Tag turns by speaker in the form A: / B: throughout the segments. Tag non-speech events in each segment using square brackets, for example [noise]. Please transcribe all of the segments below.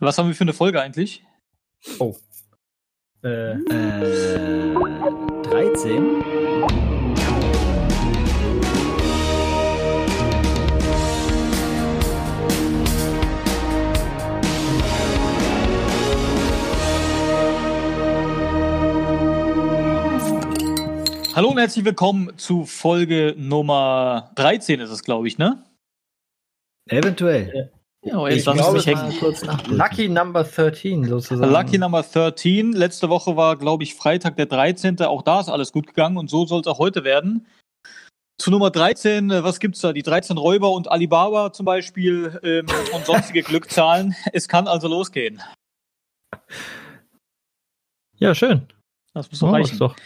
A: Was haben wir für eine Folge eigentlich?
B: Oh.
C: Äh, äh 13?
A: Hallo und herzlich willkommen zu Folge Nummer 13 ist es, glaube ich, ne?
C: Eventuell.
A: Ja, jetzt lass
B: glaube,
A: mich
B: es
A: hängen.
B: war Lucky Number 13 sozusagen.
A: Lucky Number 13. Letzte Woche war, glaube ich, Freitag der 13. Auch da ist alles gut gegangen und so soll es auch heute werden. Zu Nummer 13, äh, was gibt's da? Die 13 Räuber und Alibaba zum Beispiel ähm, und sonstige [laughs] Glückzahlen. Es kann also losgehen.
B: Ja, schön.
A: Das muss doch
B: So
A: reichen.
B: doch.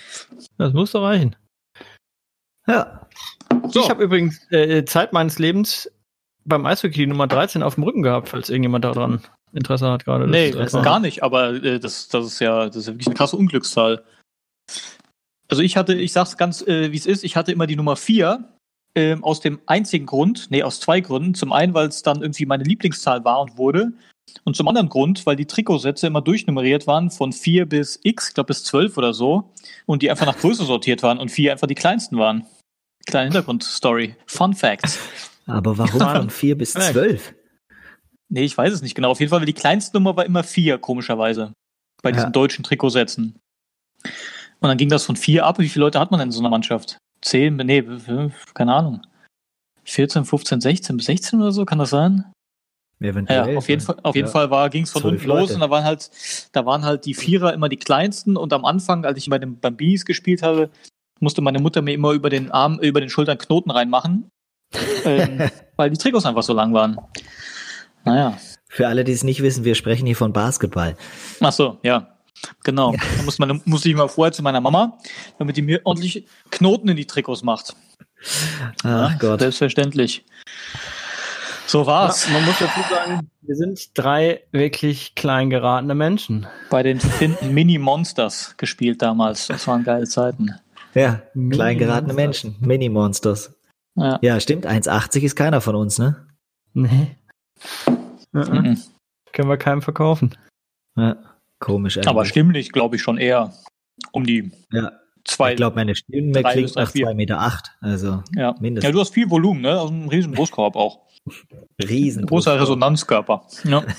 B: Das muss doch reichen.
C: Ja.
A: So.
B: Ich habe übrigens äh, Zeit meines Lebens beim Eishockey die Nummer 13 auf dem Rücken gehabt, falls irgendjemand daran Interesse hat gerade.
A: Nee, gar nicht, aber äh, das, das ist ja, das ist ja wirklich eine krasse Unglückszahl. Also ich hatte, ich sag's ganz, äh, wie es ist, ich hatte immer die Nummer 4, ähm, aus dem einzigen Grund, nee, aus zwei Gründen. Zum einen, weil es dann irgendwie meine Lieblingszahl war und wurde. Und zum anderen Grund, weil die Trikotsätze immer durchnummeriert waren von 4 bis X, ich glaube bis 12 oder so. Und die einfach nach Größe sortiert waren und 4 einfach die kleinsten waren. Kleine Hintergrundstory. Fun Facts.
C: Aber warum von 4 bis 12?
A: Nee, ich weiß es nicht genau. Auf jeden Fall, weil die kleinste Nummer war immer 4, komischerweise. Bei diesen
C: Ja.
A: deutschen Trikotsätzen. Und dann ging das von 4 ab. Wie viele Leute hat man denn in so einer Mannschaft? 10, nee, fünf, keine Ahnung. 14, 15, 16 bis 16 oder so, kann das sein?
C: Eventuell.
A: Ja, auf jeden Fall, auf jeden
C: Ja.
A: Fall war, ging es von
C: Zwölf
A: unten los
C: Leute.
A: und da waren halt, da waren halt die Vierer immer die kleinsten und am Anfang, als ich bei den Bambinis gespielt habe, musste meine Mutter mir immer über den Arm, über den Schultern Knoten reinmachen, ähm, [laughs] weil die Trikots einfach so lang waren. Naja.
C: Für alle, die es nicht wissen, wir sprechen hier von Basketball.
A: Ach so, ja. Genau. Da muss man, musste ich mal vorher zu meiner Mama, damit die mir ordentlich Knoten in die Trikots macht.
C: Ach
A: Ja,
C: Gott.
A: Selbstverständlich. So war's.
B: Ja, man muss dazu sagen, wir sind drei wirklich klein geratene Menschen.
A: Bei den Finden Mini Monsters gespielt damals. Das waren geile Zeiten.
C: Ja, klein geratene. Menschen. Mini-Monsters.
A: Ja.
C: Ja, stimmt. 1,80 ist keiner von uns, ne?
B: Nee. Mhm.
A: Mhm.
B: Können wir keinem verkaufen.
C: Ja, komisch eigentlich.
A: Aber stimmlich glaube ich schon eher um die
C: Ja,
A: zwei.
C: ich glaube, meine Stimme klingt nach
A: vier.
C: 2,8 Meter. Acht, also
A: ja. ja,
C: mindestens.
A: du hast viel Volumen, ne? Aus einem riesen Brustkorb auch.
C: riesen.
A: Großer Resonanzkörper. Ja. [laughs]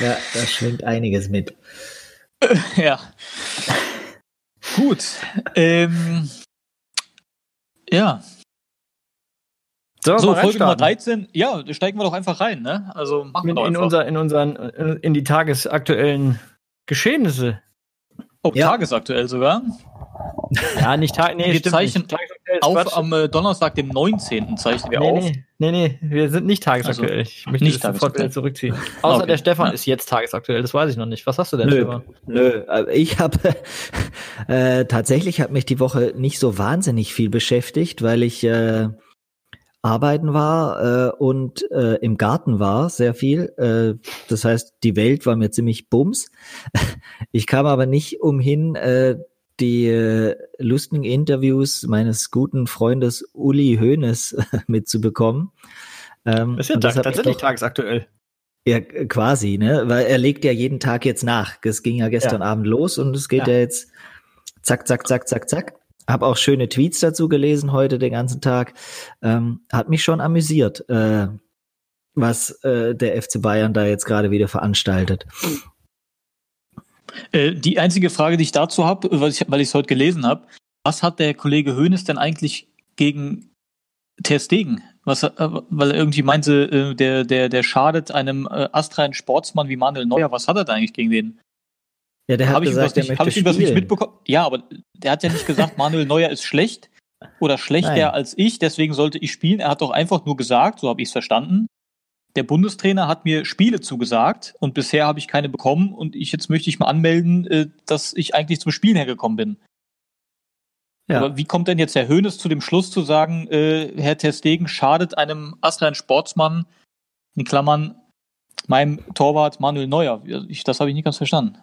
C: Ja, da schwingt einiges mit. [laughs]
A: ja. Gut. Ähm, ja. So,
B: mal
A: Folge Nummer
B: reinstarten?
A: 13. Ja, da steigen wir doch einfach rein, ne? Also machen wir
B: In,
A: doch
B: in, unser, in, unseren, in die tagesaktuellen Geschehnisse.
A: oh,
C: Ja.
A: tagesaktuell sogar.
B: Ja, nicht Tag, nee,
A: Wir
B: stimmt
A: zeichnen Auf
B: Quatsch.
A: am äh, Donnerstag, dem 19. zeichnen wir
B: nee,
A: auf.
B: nee, nee, nee, wir sind nicht tagesaktuell. ich möchte
A: nicht
B: das sofort wieder zurückziehen. Außer
A: Okay.
B: der Stefan
A: Ja.
B: ist jetzt tagesaktuell, das weiß ich noch nicht. Was hast du denn,
C: Nö,
B: Stefan?
C: nö. Ich habe [laughs] äh, tatsächlich hat mich die Woche nicht so wahnsinnig viel beschäftigt, weil ich äh, arbeiten war äh, und äh, im Garten war sehr viel. Äh, das heißt, die Welt war mir ziemlich bums. [laughs] Ich kam aber nicht umhin, äh, die äh, lustigen Interviews meines guten Freundes Uli Hoeneß [laughs] mitzubekommen. Ähm,
B: Das ist ja
C: das
B: tatsächlich
C: doch-
B: tagesaktuell.
C: ja, quasi, ne? Weil er legt ja jeden Tag jetzt nach. Es ging ja gestern Abend los und es geht ja.
B: Ja.
C: jetzt zack, zack, zack, zack, zack. Hab auch schöne Tweets dazu gelesen heute den ganzen Tag. Ähm, hat mich schon amüsiert, äh, was äh, der FC Bayern da jetzt gerade wieder veranstaltet.
A: Äh, die einzige Frage, die ich dazu habe, weil ich es heute gelesen habe, was hat der Kollege Hoeneß denn eigentlich gegen Ter Stegen? Was, äh, weil er irgendwie meinte, äh, der, der, der schadet einem äh, astreinen Sportsmann wie Manuel Neuer. Was hat er da eigentlich gegen den?
C: Ja, der hat
A: Habe ich, das
C: gesagt, er
A: nicht,
C: möchte
A: hab ich nicht mitbekommen? Ja, aber der hat ja nicht gesagt, [laughs] Manuel Neuer ist schlecht oder schlechter
C: Nein.
A: als ich, deswegen sollte ich spielen. Er hat doch einfach nur gesagt, so habe ich es verstanden. Der Bundestrainer hat mir Spiele zugesagt und bisher habe ich keine bekommen und ich jetzt möchte ich mal anmelden, äh, dass ich eigentlich zum Spielen hergekommen bin.
C: Ja.
A: Aber wie kommt denn jetzt Herr Hoeneß zu dem Schluss zu sagen, äh, Herr Ter Stegen schadet einem astreinen Sportsmann, in Klammern, meinem Torwart Manuel Neuer? Ich, das habe ich nicht ganz verstanden.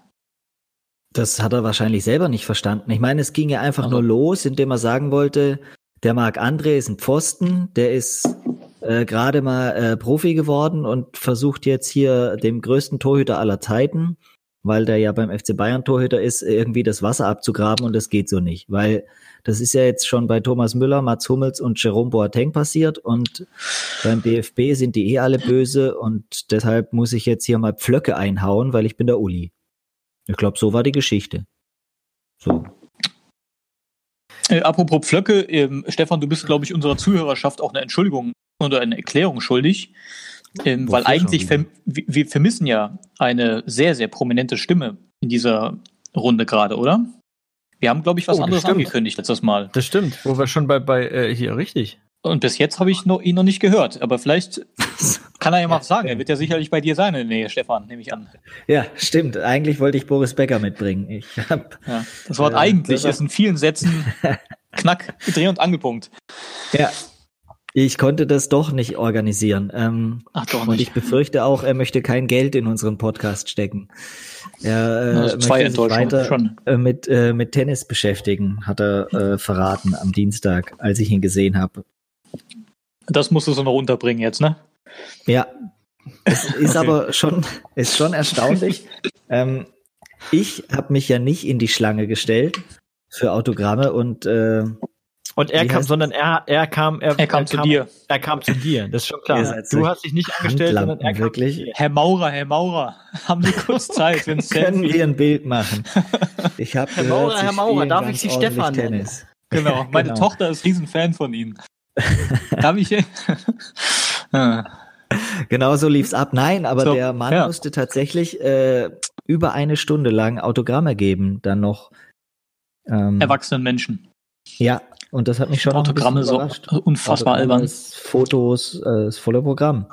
C: Das hat er wahrscheinlich selber nicht verstanden. Ich meine, es ging ja einfach
A: Also.
C: nur los, indem er sagen wollte, der Marc André ist ein Pfosten, der ist äh, gerade mal äh, Profi geworden und versucht jetzt hier dem größten Torhüter aller Zeiten, weil der ja beim FC Bayern Torhüter ist, irgendwie das Wasser abzugraben und das geht so nicht, weil das ist ja jetzt schon bei Thomas Müller, Mats Hummels und Jerome Boateng passiert und beim DFB sind die eh alle böse und deshalb muss ich jetzt hier mal Pflöcke einhauen, weil ich bin der Uli. Ich glaube, so war die Geschichte. So.
A: Äh, apropos Pflöcke, ähm, Stefan, du bist, glaube ich, unserer Zuhörerschaft auch eine Entschuldigung oder eine Erklärung schuldig. Ähm, weil eigentlich, verm wir, vermissen ja eine sehr, sehr prominente Stimme in dieser Runde gerade, oder? Wir haben, glaube ich, was
B: Oh,
A: anderes
B: stimmt.
A: angekündigt letztes Mal.
B: Das stimmt, wo wir schon bei, bei äh, hier, richtig.
A: Und bis jetzt habe ich noch, ihn noch nicht gehört. Aber vielleicht [laughs] kann er ja mal was sagen. Er wird ja sicherlich bei dir sein in der Nähe, Stefan, nehme ich an.
C: Ja, stimmt. Eigentlich wollte ich Boris Becker mitbringen. Ich hab,
A: Ja. Das Wort
C: Äh,
A: eigentlich
C: das-
A: ist in vielen Sätzen [laughs] Knack, Dreh- und Angelpunkt.
C: ja, ich konnte das doch nicht organisieren. Ähm,
A: Ach doch
C: und
A: nicht.
C: ich befürchte auch, er möchte kein Geld in unseren Podcast stecken. Er äh,
A: Also zwei
C: möchte sich
A: Enttäuschungen
C: weiter
A: schon.
C: äh, mit, äh, mit Tennis beschäftigen, hat er äh, verraten am Dienstag, als ich ihn gesehen habe.
A: Das musst du so noch unterbringen jetzt, ne?
C: Ja, es [laughs] ist
A: Okay.
C: aber schon, ist schon erstaunlich. [laughs] ähm, ich habe mich ja nicht in die Schlange gestellt für Autogramme und äh,
B: Und er
C: Wie
B: kam,
C: heißt-
B: sondern er, er kam, er,
A: Er kam zu dir.
B: Er kam zu dir, das ist schon klar. Du hast dich nicht angestellt, sondern er kam
C: wirklich.
B: zu dir.
A: Herr Maurer, Herr Maurer, haben Sie kurz [laughs] Zeit für ein
C: können
A: Selfie?
C: wir ein Bild machen. Ich habe
B: Herr
C: gehört,
B: Maurer, Herr Maurer, darf ich Sie Stefan nennen?
C: Tennis.
A: Genau, meine
C: Genau.
A: Tochter ist Riesenfan von Ihnen. Darf ich?
C: Genau so lief's ab. Nein, aber
A: So,
C: der Mann
A: ja.
C: musste tatsächlich äh, über eine Stunde lang Autogramme geben, dann noch. Ähm,
A: Erwachsenen Menschen.
C: Ja, und das hat mich schon
A: Autogramme so unfassbar
C: Autogramme,
A: albern.
C: Fotos, äh, das volle Programm.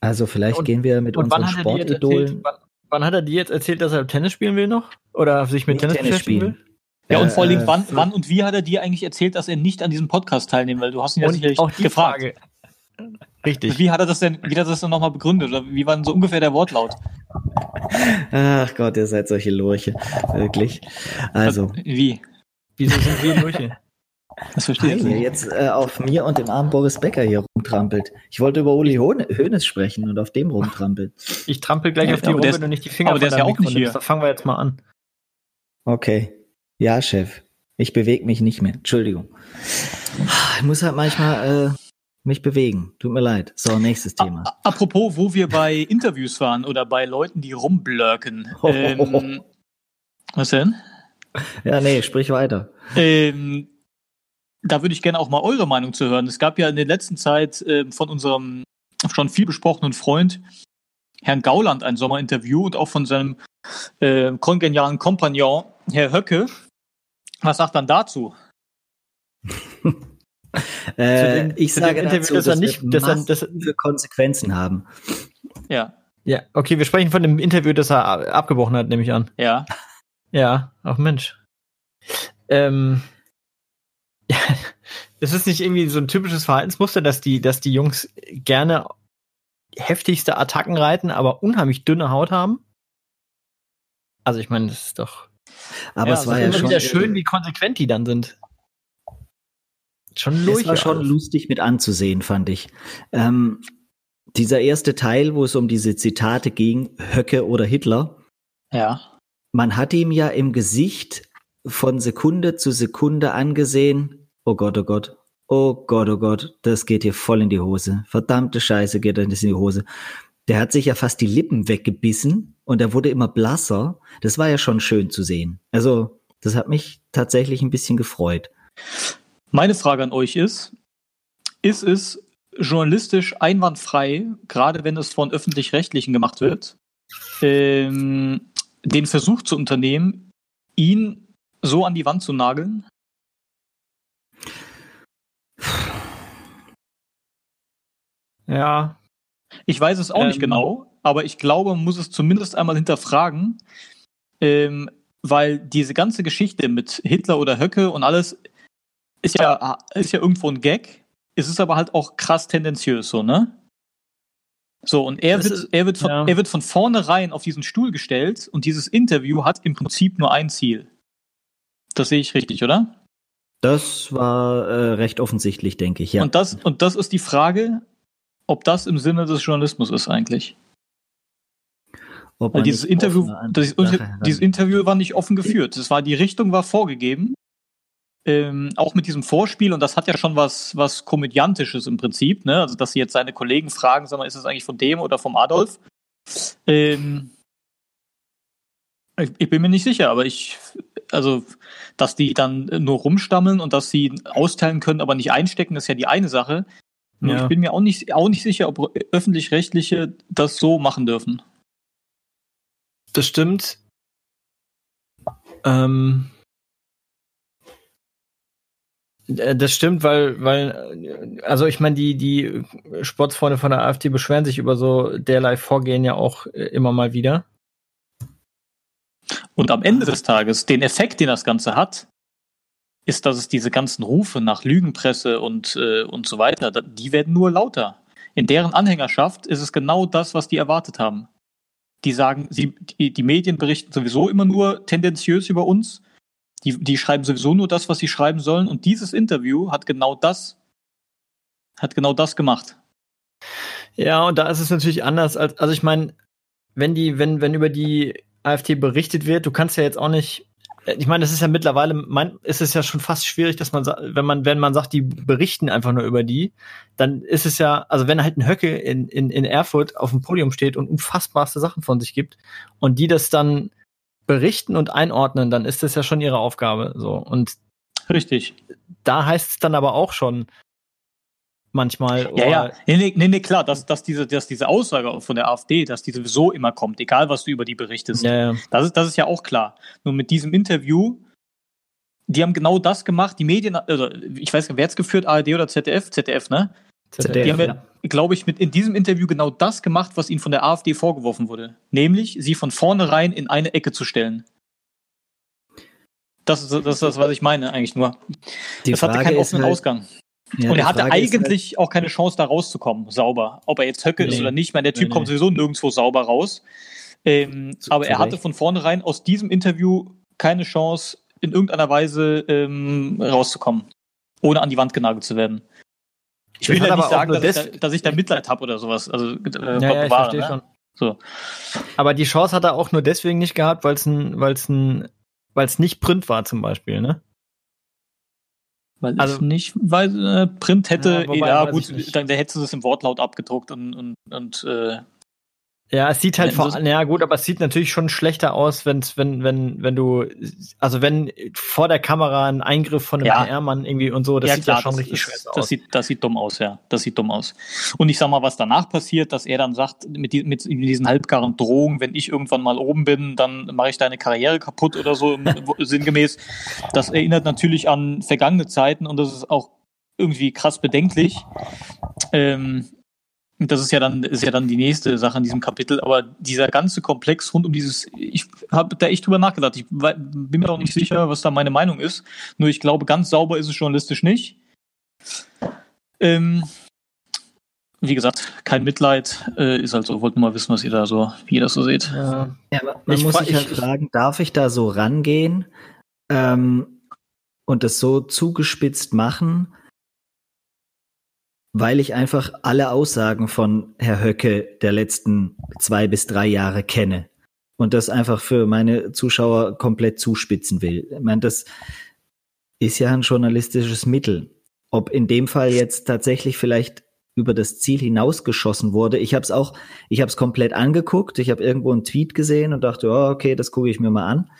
C: Also vielleicht
B: Und-
C: gehen wir mit unseren
B: er
C: Sportidolen
B: wann, wann hat er dir jetzt erzählt, dass er Tennis spielen will noch? Oder sich mit Tennis,
C: Tennis spielen.
B: will?
A: Ja, und vor allem,
C: Äh,
A: wann, wann und wie hat er dir eigentlich erzählt, dass er nicht an diesem Podcast teilnehmen will? Du hast ihn ja sicherlich
B: auch die
A: gefragt.
B: Frage. Richtig.
A: Wie hat er das denn, wie hat er das denn nochmal begründet? Oder wie war denn so ungefähr der Wortlaut?
C: Ach Gott, ihr seid solche Lurche. Wirklich. Also,
A: Wie?
B: Wieso sind wir Lurche?
A: Das verstehe ich
C: weil ihr
A: nicht.
C: jetzt äh, auf mir und dem armen Boris Becker hier rumtrampelt. Ich wollte über Uli Hoeneß sprechen und auf dem rumtrampelt.
B: Ich trampel gleich
A: Ja,
B: auf die
A: ist-
B: du nicht die Finger
A: aber der ist ja auch nicht
B: nimmst.
A: hier.
B: Da fangen wir jetzt mal an.
C: Okay. Ja, Chef. Ich bewege mich nicht mehr. Entschuldigung. Ich muss halt manchmal äh, mich bewegen. Tut mir leid. So, nächstes Thema.
A: A- Apropos, wo wir bei Interviews waren oder bei Leuten, die rumblöcken. Ähm, was denn?
C: Ja, nee, sprich weiter.
A: Ähm, da würde ich gerne auch mal eure Meinung zu hören. Es gab ja in der letzten Zeit ähm, von unserem schon viel besprochenen Freund Herrn Gauland ein Sommerinterview und auch von seinem äh, kongenialen Kompagnon Herr Höcke. Was sagt dann dazu? [laughs]
C: Äh,
B: dem-
C: ich sage
B: Interview,
C: dazu,
B: dass er
C: das
B: nicht- dass er- dass-
C: massive Konsequenzen haben.
A: Ja,
B: Ja, okay, wir sprechen von dem Interview, das er abgebrochen hat, nehme ich an.
A: ja.
B: Ja, ach Mensch. Ähm, [laughs] ja, das ist nicht irgendwie so ein typisches Verhaltensmuster, dass die, dass die Jungs gerne heftigste Attacken reiten, aber unheimlich dünne Haut haben. Also ich meine, das ist doch
C: Aber
A: Ja,
C: es
A: also
C: war ja
B: immer
C: schon,
B: wieder schön, wie konsequent die dann sind. Schon
C: es war schon lustig mit anzusehen, fand ich. Ähm, dieser erste Teil, wo es um diese Zitate ging, Höcke oder Hitler,
A: Ja.
C: man hat ihm ja im Gesicht von Sekunde zu Sekunde angesehen, oh Gott, oh Gott, oh Gott, oh Gott, das geht hier voll in die Hose. Verdammte Scheiße geht das in die Hose. Der hat sich ja fast die Lippen weggebissen und er wurde immer blasser. Das war ja schon schön zu sehen. Also, das hat mich tatsächlich ein bisschen gefreut.
A: Meine Frage an euch ist, ist es journalistisch einwandfrei, gerade wenn es von öffentlich-rechtlichen gemacht wird, ähm, den Versuch zu unternehmen, ihn so an die Wand zu nageln?
B: Ja,
A: Ich weiß es auch nicht
B: Ähm.
A: genau, aber ich glaube, man muss es zumindest einmal hinterfragen, ähm, weil diese ganze Geschichte mit Hitler oder Höcke und alles ist ja, ist ja irgendwo ein Gag. Es ist aber halt auch krass tendenziös, so, ne? So, und er
B: Das
A: wird,
B: ist-
A: er, wird von,
B: ja.
A: er wird von vornherein auf diesen Stuhl gestellt und dieses Interview hat im Prinzip nur ein Ziel. Das sehe ich richtig, oder?
C: Das war äh, recht offensichtlich, denke ich, ja.
A: Und das, und das ist die Frage, ob das im Sinne des Journalismus ist eigentlich. Weil dieses Interview, das, dieses Interview war nicht offen geführt. Es war, die Richtung war vorgegeben. Ähm, auch mit diesem Vorspiel, und das hat ja schon was, was Komödiantisches im Prinzip, ne? Also, dass sie jetzt seine Kollegen fragen, sag mal, ist es eigentlich von dem oder vom Adolf? Ähm, ich, ich bin mir nicht sicher, aber ich, also, dass die dann nur rumstammeln und dass sie austeilen können, aber nicht einstecken, ist ja die eine Sache.
B: Ja.
A: ich bin mir auch nicht, auch nicht sicher, ob öffentlich-rechtliche das so machen dürfen.
B: Das stimmt. Ähm, äh, das stimmt, weil, weil, also ich meine, die, die Sportsfreunde von der AfD beschweren sich über so derlei Vorgehen ja auch äh, immer mal wieder.
A: Und am Ende des Tages, den Effekt, den das Ganze hat, ist, dass es diese ganzen Rufe nach Lügenpresse und, äh, und so weiter, die werden nur lauter. In deren Anhängerschaft ist es genau das, was die erwartet haben. Die sagen, sie, die, die Medien berichten sowieso immer nur tendenziös über uns. Die, die schreiben sowieso nur das, was sie schreiben sollen. Und dieses Interview hat genau das, hat genau das gemacht.
B: Ja, und da ist es natürlich anders als, also ich meine, wenn die, wenn, wenn über die AfD berichtet wird, du kannst ja jetzt auch nicht, ich meine, das ist ja mittlerweile, mein, ist es ja schon fast schwierig, dass man, wenn man, wenn man sagt, die berichten einfach nur über die, dann ist es ja, also wenn halt ein Höcke in, in, in Erfurt auf dem Podium steht und unfassbarste Sachen von sich gibt und die das dann berichten und einordnen, dann ist das ja schon ihre Aufgabe, so. Und
A: Richtig.
B: da heißt es dann aber auch schon manchmal,
A: Ja, ja, nee, nee, nee, nee klar, dass, dass, diese, dass diese Aussage von der AfD, dass die sowieso immer kommt, egal was du über die berichtest.
B: ja, ja.
A: Das ist, das ist ja auch klar. Nur mit diesem Interview, die haben genau das gemacht, die Medien, also ich weiß nicht, wer hat's geführt, ARD oder ZDF? ZDF, ne?
C: ZDF,
A: Die haben
C: ja.
A: glaube ich, mit in diesem Interview genau das gemacht, was ihnen von der AfD vorgeworfen wurde. Nämlich, sie von vornherein in eine Ecke zu stellen. Das ist das, das was ich meine, eigentlich nur.
C: Die
A: das hatte
C: Frage
A: keinen
C: ist
A: offenen
C: halt-
A: Ausgang.
C: Ja,
A: Und er hatte
C: Frage ist halt-
A: eigentlich auch keine Chance, da rauszukommen, sauber. Ob er jetzt Höcke ist
B: Nee.
A: oder nicht, ich meine, der Typ
B: Nee,
A: kommt
B: nee.
A: sowieso nirgendwo sauber raus. Ähm,
C: Zu-
A: aber
C: zu
A: er hatte
C: Recht.
A: von vornherein aus diesem Interview keine Chance, in irgendeiner Weise ähm, rauszukommen, ohne an die Wand genagelt zu werden. Ich
B: Das
A: will ja
B: aber
A: nicht sagen, dass, ich
B: des-
A: da, dass ich da Mitleid habe oder sowas. Also, äh,
B: Ja, ja, ich
A: bewahre,
B: verstehe
A: ne?
B: schon.
A: So.
B: Aber die Chance hat er auch nur deswegen nicht gehabt, weil es ein, weil es ein, weil es nicht Print war zum Beispiel, ne?
A: Weil
B: Also-
A: es nicht, weil äh, Print hätte,
B: Ja,
A: ja,
B: wobei, weiß
A: gut,
B: ich
A: dann da hättest du es im Wortlaut abgedruckt und, und, und äh,
B: Ja, es sieht halt
A: Ja,
B: vor,
A: das-
B: ja gut, aber es sieht natürlich schon schlechter aus, wenn's, wenn, wenn, wenn du, also wenn vor der Kamera ein Eingriff von einem
A: Ja.
B: PR-Mann irgendwie und so, das sieht ja schon richtig
A: das,
B: scheiße
A: das
B: aus.
A: Sieht, das sieht dumm aus, ja. Das sieht dumm aus. Und ich sag mal, was danach passiert, dass er dann sagt, mit, die, mit diesen halbgaren Drohungen, wenn ich irgendwann mal oben bin, dann mache ich deine Karriere kaputt oder so, sinngemäß. Das erinnert natürlich an vergangene Zeiten und das ist auch irgendwie krass bedenklich. Ähm, das ist ja dann ist ja dann die nächste Sache in diesem Kapitel, aber dieser ganze Komplex rund um dieses, ich habe da echt drüber nachgedacht. Ich bin mir auch nicht sicher, was da meine Meinung ist. Nur ich glaube, ganz sauber ist es journalistisch nicht. Ähm, wie gesagt, kein Mitleid, äh, ist halt so. Wollte nur mal wissen, was ihr da so, wie ihr das so seht.
B: Ja.
C: Man
B: Ich
C: muss sich halt fragen, darf ich da so rangehen ähm, und das so zugespitzt machen, weil ich einfach alle Aussagen von Herr Höcke der letzten zwei bis drei Jahre kenne und das einfach für meine Zuschauer komplett zuspitzen will. Ich meine, das ist ja ein journalistisches Mittel. Ob in dem Fall jetzt tatsächlich vielleicht über das Ziel hinausgeschossen wurde. Ich habe es auch, ich habe es komplett angeguckt. Ich habe irgendwo einen Tweet gesehen und dachte, oh, okay, das gucke ich mir mal an.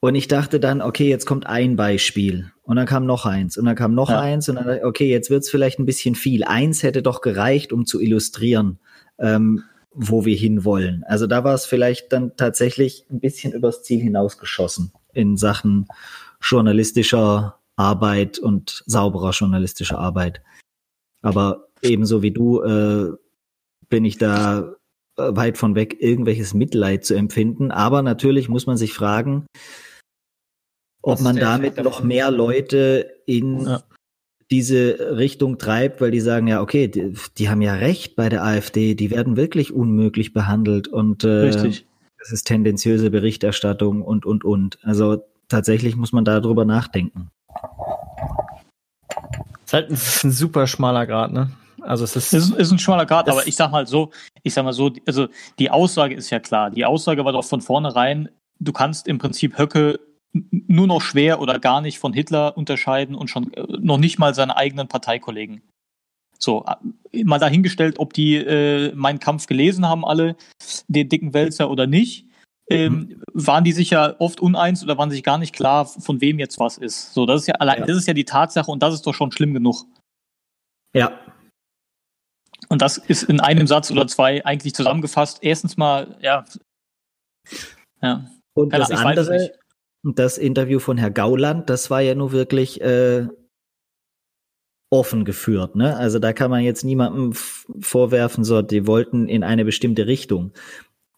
C: Und ich dachte dann, okay, jetzt kommt ein Beispiel. Und dann kam noch eins. Und dann kam noch
A: Ja.
C: eins. Und dann, okay, jetzt wird's vielleicht ein bisschen viel. Eins hätte doch gereicht, um zu illustrieren, ähm, wo wir hinwollen. Also da war es vielleicht dann tatsächlich ein bisschen übers Ziel hinausgeschossen in Sachen journalistischer Arbeit und sauberer journalistischer Arbeit. Aber ebenso wie du äh, bin ich da äh, weit von weg, irgendwelches Mitleid zu empfinden. Aber natürlich muss man sich fragen, ob man damit
B: Effekt
C: noch
B: davon?
C: mehr Leute in
A: Ja.
C: diese Richtung treibt, weil die sagen, ja, okay, die, die haben ja recht bei der AfD, die werden wirklich unmöglich behandelt und äh,
A: Richtig.
C: es ist tendenziöse Berichterstattung und, und, und. Also tatsächlich muss man darüber nachdenken.
B: Ist halt ein, ist ein super schmaler Grad, ne? Also es ist,
A: ist, ist ein schmaler Grad, aber ich sag mal so, ich sag mal so, also die Aussage ist ja klar. Die Aussage war doch von vornherein, du kannst im Prinzip Höcke nur noch schwer oder gar nicht von Hitler unterscheiden und schon äh, noch nicht mal seine eigenen Parteikollegen. So, äh, mal dahingestellt, ob die äh, meinen Kampf gelesen haben, alle, den dicken Wälzer oder nicht. Ähm, mhm. waren die sich ja oft uneins oder waren sich gar nicht klar, von wem jetzt was ist. So, das ist ja allein, ja. das ist ja die Tatsache und das ist doch schon schlimm genug.
C: Ja.
A: Und das ist in einem Satz oder zwei eigentlich zusammengefasst. Erstens mal, ja.
C: Ja. Und das andere, das Interview von Herr Gauland, das war ja nur wirklich äh, offen geführt. Ne? Also da kann man jetzt niemandem vorwerfen, so, die wollten in eine bestimmte Richtung.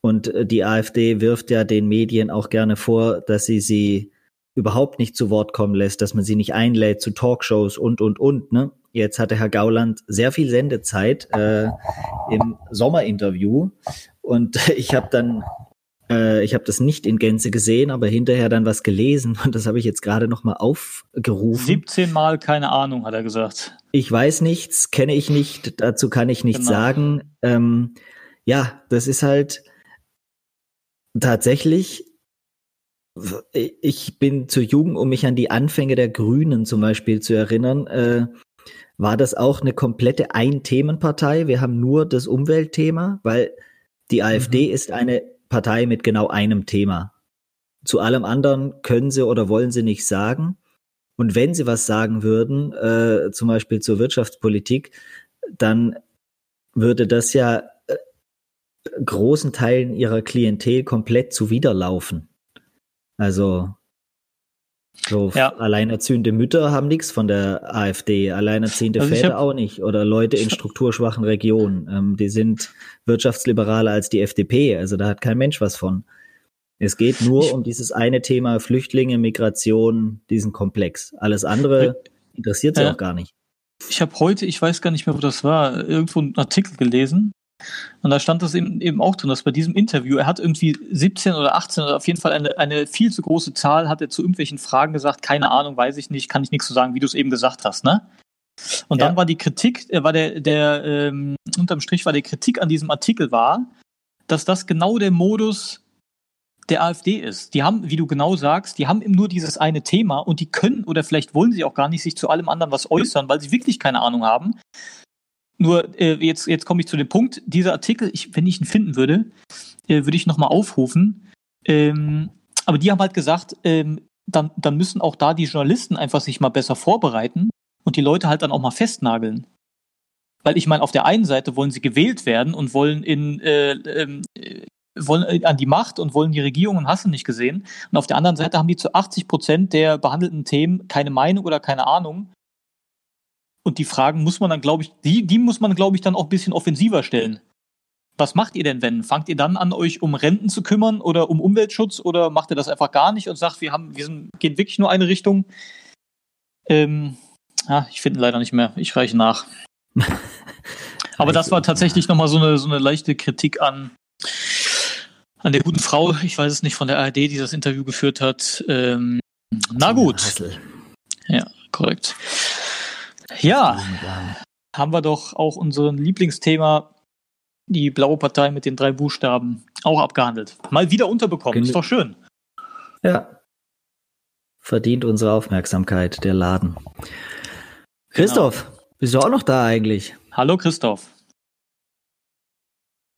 C: Und äh, die AfD wirft ja den Medien auch gerne vor, dass sie sie überhaupt nicht zu Wort kommen lässt, dass man sie nicht einlädt zu Talkshows und, und, und. Ne? Jetzt hatte Herr Gauland sehr viel Sendezeit äh, im Sommerinterview und [laughs] ich habe dann äh, ich habe das nicht in Gänze gesehen, aber hinterher dann was gelesen und das habe ich jetzt gerade noch mal aufgerufen.
A: 17 Mal keine Ahnung, hat er gesagt.
C: Ich weiß nichts, kenne ich nicht, dazu kann ich nichts genau. sagen. Ähm, ja, das ist halt tatsächlich ich bin zu jung, um mich an die Anfänge der Grünen zum Beispiel zu erinnern. Äh, war das auch eine komplette Ein-Themenpartei? Wir haben nur das Umweltthema, weil die AfD mhm. ist eine Partei mit genau einem Thema. Zu allem anderen können sie oder wollen sie nicht sagen. Und wenn sie was sagen würden, äh, zum Beispiel zur Wirtschaftspolitik, dann würde das ja äh, großen Teilen ihrer Klientel komplett zuwiderlaufen. Also so ja. alleinerziehende Mütter haben nichts von der AfD, alleinerziehende also Väter hab, auch nicht oder Leute in strukturschwachen Regionen. Ähm, die sind wirtschaftsliberaler als die FDP, also da hat kein Mensch was von. Es geht nur ich, um dieses eine Thema Flüchtlinge, Migration, diesen Komplex. Alles andere interessiert sie ja. auch gar nicht.
A: Ich habe heute, ich weiß gar nicht mehr, wo das war, irgendwo einen Artikel gelesen, und da stand das eben, eben auch drin, dass bei diesem Interview, er hat irgendwie 17 oder 18 oder auf jeden Fall eine, eine viel zu große Zahl, hat er zu irgendwelchen Fragen gesagt, keine Ahnung, weiß ich nicht, kann ich nichts zu sagen, wie du es eben gesagt hast, ne? Und ja. dann war die Kritik, äh, war der, der, ähm, unterm Strich war die Kritik an diesem Artikel war, dass das genau der Modus der AfD ist. Die haben, wie du genau sagst, die haben eben nur dieses eine Thema und die können oder vielleicht wollen sie auch gar nicht sich zu allem anderen was äußern, weil sie wirklich keine Ahnung haben. Nur äh, jetzt, jetzt komme ich zu dem Punkt, dieser Artikel, ich, wenn ich ihn finden würde, äh, würde ich nochmal aufrufen. Ähm, aber die haben halt gesagt, ähm, dann, dann müssen auch da die Journalisten einfach sich mal besser vorbereiten und die Leute halt dann auch mal festnageln. Weil ich meine, auf der einen Seite wollen sie gewählt werden und wollen in äh, ähm, äh, wollen äh, an die Macht und wollen die Regierung und hassen nicht gesehen. Und auf der anderen Seite haben die zu 80 Prozent der behandelten Themen keine Meinung oder keine Ahnung und die Fragen muss man dann, glaube ich, die, die muss man, glaube ich, dann auch ein bisschen offensiver stellen. Was macht ihr denn, wenn? Fangt ihr dann an, euch um Renten zu kümmern oder um Umweltschutz oder macht ihr das einfach gar nicht und sagt, wir haben, wir sind, gehen wirklich nur eine Richtung? Ähm, ja, ich finde leider nicht mehr. Ich reiche nach. [laughs] Aber das war tatsächlich nochmal so eine, so eine leichte Kritik an, an der guten Frau, ich weiß es nicht, von der ARD, die das Interview geführt hat. Ähm, na gut. Ja, korrekt. Ja, haben wir doch auch unseren Lieblingsthema, die blaue Partei mit den drei Buchstaben, auch abgehandelt. Mal wieder unterbekommen, Gen ist doch schön.
C: Ja. Verdient unsere Aufmerksamkeit, der Laden. Christoph, genau. bist du auch noch da eigentlich?
A: Hallo Christoph.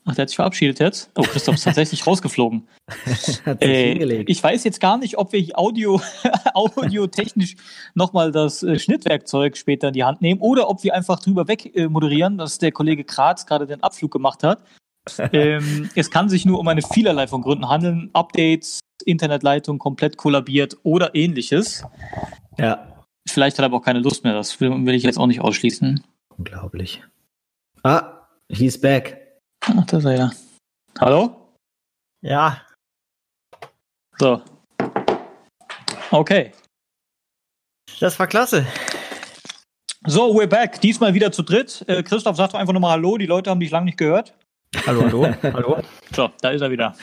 A: Ach, der hat sich verabschiedet jetzt? Oh, Christoph ist tatsächlich [laughs] rausgeflogen. äh, ich weiß jetzt gar nicht, ob wir Audio, [laughs] audiotechnisch nochmal das äh, Schnittwerkzeug später in die Hand nehmen oder ob wir einfach drüber weg äh, moderieren, dass der Kollege Kratz gerade den Abflug gemacht hat. [laughs] ähm, es kann sich nur um eine vielerlei von Gründen handeln. Updates, Internetleitung komplett kollabiert oder ähnliches.
C: Ja.
A: Vielleicht hat er aber auch keine Lust mehr. Das will, will ich jetzt auch nicht ausschließen.
C: Unglaublich. Ah, he's back.
A: Ach, da ist er ja. Hallo?
B: Ja.
A: So. Okay.
B: Das war klasse.
A: So, we're back. Diesmal wieder zu dritt. Äh, Christoph, sag doch einfach nochmal Hallo. Die Leute haben dich lange nicht gehört.
B: Hallo, hallo, [laughs] hallo.
A: So, da ist er wieder.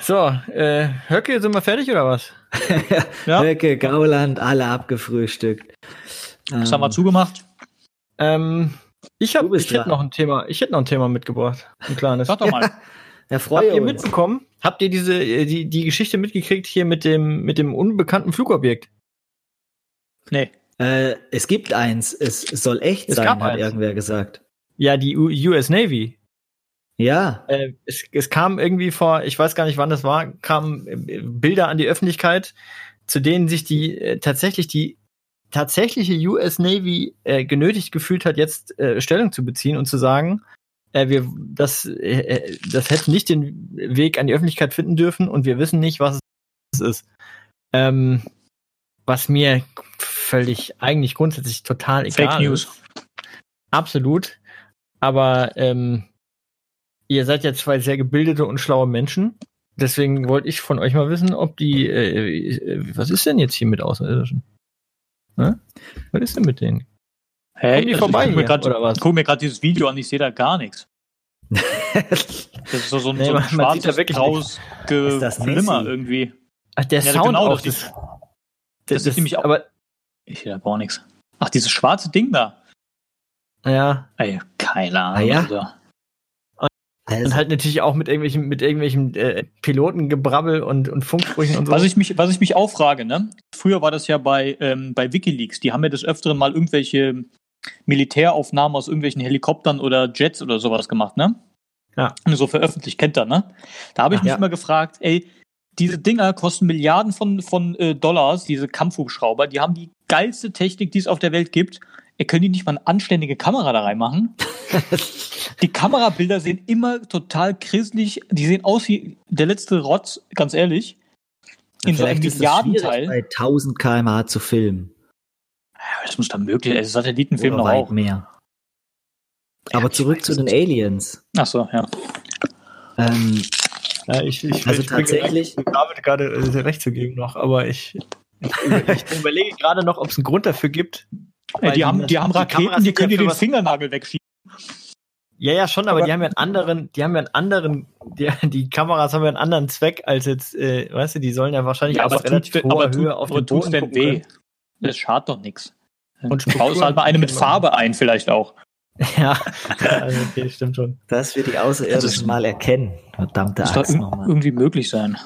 B: So, äh, Höcke, sind wir fertig oder was? [laughs]
C: ja. Höcke, Gauland, alle abgefrühstückt.
A: Das ähm, haben wir zugemacht.
B: Ähm, ich habe, ich hätte noch ein Thema, ich hätte noch ein Thema mitgebracht. Ein kleines.
A: Sag doch mal. [laughs]
C: Ja, Habt
B: ihr mitbekommen? Habt ihr diese, äh, die, die Geschichte mitgekriegt hier mit dem, mit dem unbekannten Flugobjekt?
C: Nee. Äh, es gibt eins. Es soll echt es sein, hat eins. irgendwer gesagt.
B: Ja, die US Navy.
C: Ja.
B: Äh, es, es kam irgendwie vor, ich weiß gar nicht, wann das war, kamen äh, Bilder an die Öffentlichkeit, zu denen sich die äh, tatsächlich die tatsächliche US Navy äh, genötigt gefühlt hat, jetzt äh, Stellung zu beziehen und zu sagen, äh, wir, das, äh, äh, das hätte nicht den Weg an die Öffentlichkeit finden dürfen und wir wissen nicht, was es ist. Ähm, was mir völlig eigentlich grundsätzlich total egal
A: Fake News.
B: Ist. Absolut. Aber ähm, ihr seid ja zwei sehr gebildete und schlaue Menschen. Deswegen wollte ich von euch mal wissen, ob die, äh, äh was ist denn jetzt hier mit Außerirdischen? Ne? Was ist denn mit denen?
A: Hey, die also vorbei ich guck mir, grad, oder was? guck mir gerade dieses Video an, ich sehe da gar nichts. [laughs] das ist so, so ein, nee, so ein schwarzes, da graues Geflimmer irgendwie.
B: Ach, der ja, Sound genau, auch. Das,
A: das, das, das ist nämlich auch. Aber ich sehe da gar nichts. Ach, dieses schwarze Ding da.
B: Ja.
A: Ey, keine Ahnung. Ah,
B: ja? Also. Also. Und halt natürlich auch mit irgendwelchen, mit irgendwelchen äh, Pilotengebrabbel und, und Funksprüchen und so.
A: Was ich mich, was ich mich auch frage, ne? Früher war das ja bei, ähm, bei Wikileaks, die haben ja des Öfteren mal irgendwelche Militäraufnahmen aus irgendwelchen Helikoptern oder Jets oder sowas gemacht, ne?
B: Ja.
A: So veröffentlicht, kennt er, ne? Da habe ich Ach, mich ja. immer gefragt, ey, diese Dinger kosten Milliarden von, von äh, Dollars, diese Kampfhubschrauber, die haben die geilste Technik, die es auf der Welt gibt. Ihr könnt die nicht mal eine anständige Kamera da reinmachen. [laughs] die Kamerabilder sehen immer total christlich. Die sehen aus wie der letzte Rotz, ganz ehrlich.
C: In ja, so einem Milliardenteil. bei 1000 km/h zu filmen.
A: Ja, das muss dann möglich sein. Satellitenfilm Oder noch
C: weit auch. mehr. Aber ja, zurück zu den Aliens.
A: Ach so, ja.
C: Ähm,
B: ja, ich, ich,
C: also ich tatsächlich.
B: David gerade äh, recht zu geben noch, aber ich, ich, ich überlege gerade noch, ob es einen Grund dafür gibt.
A: Ja, die, haben, die haben Raketen, die können dir den Fingernagel wegschieben.
B: Ja, ja, schon, aber, aber, die haben ja einen anderen, die haben ja einen anderen, die, die Kameras haben ja einen anderen Zweck als jetzt, äh, weißt du, die sollen ja wahrscheinlich
A: ja, aber relativ tut, hoher Höhe auf den Boden denn weh? Das schadet doch nichts. Und baust halt mal eine mit Farbe ein, vielleicht auch. [laughs]
B: Ja, also okay, stimmt schon.
C: Dass wir die Außerirdischen mal erkennen. Verdammte
A: Axt Das nochmal. irgendwie möglich sein.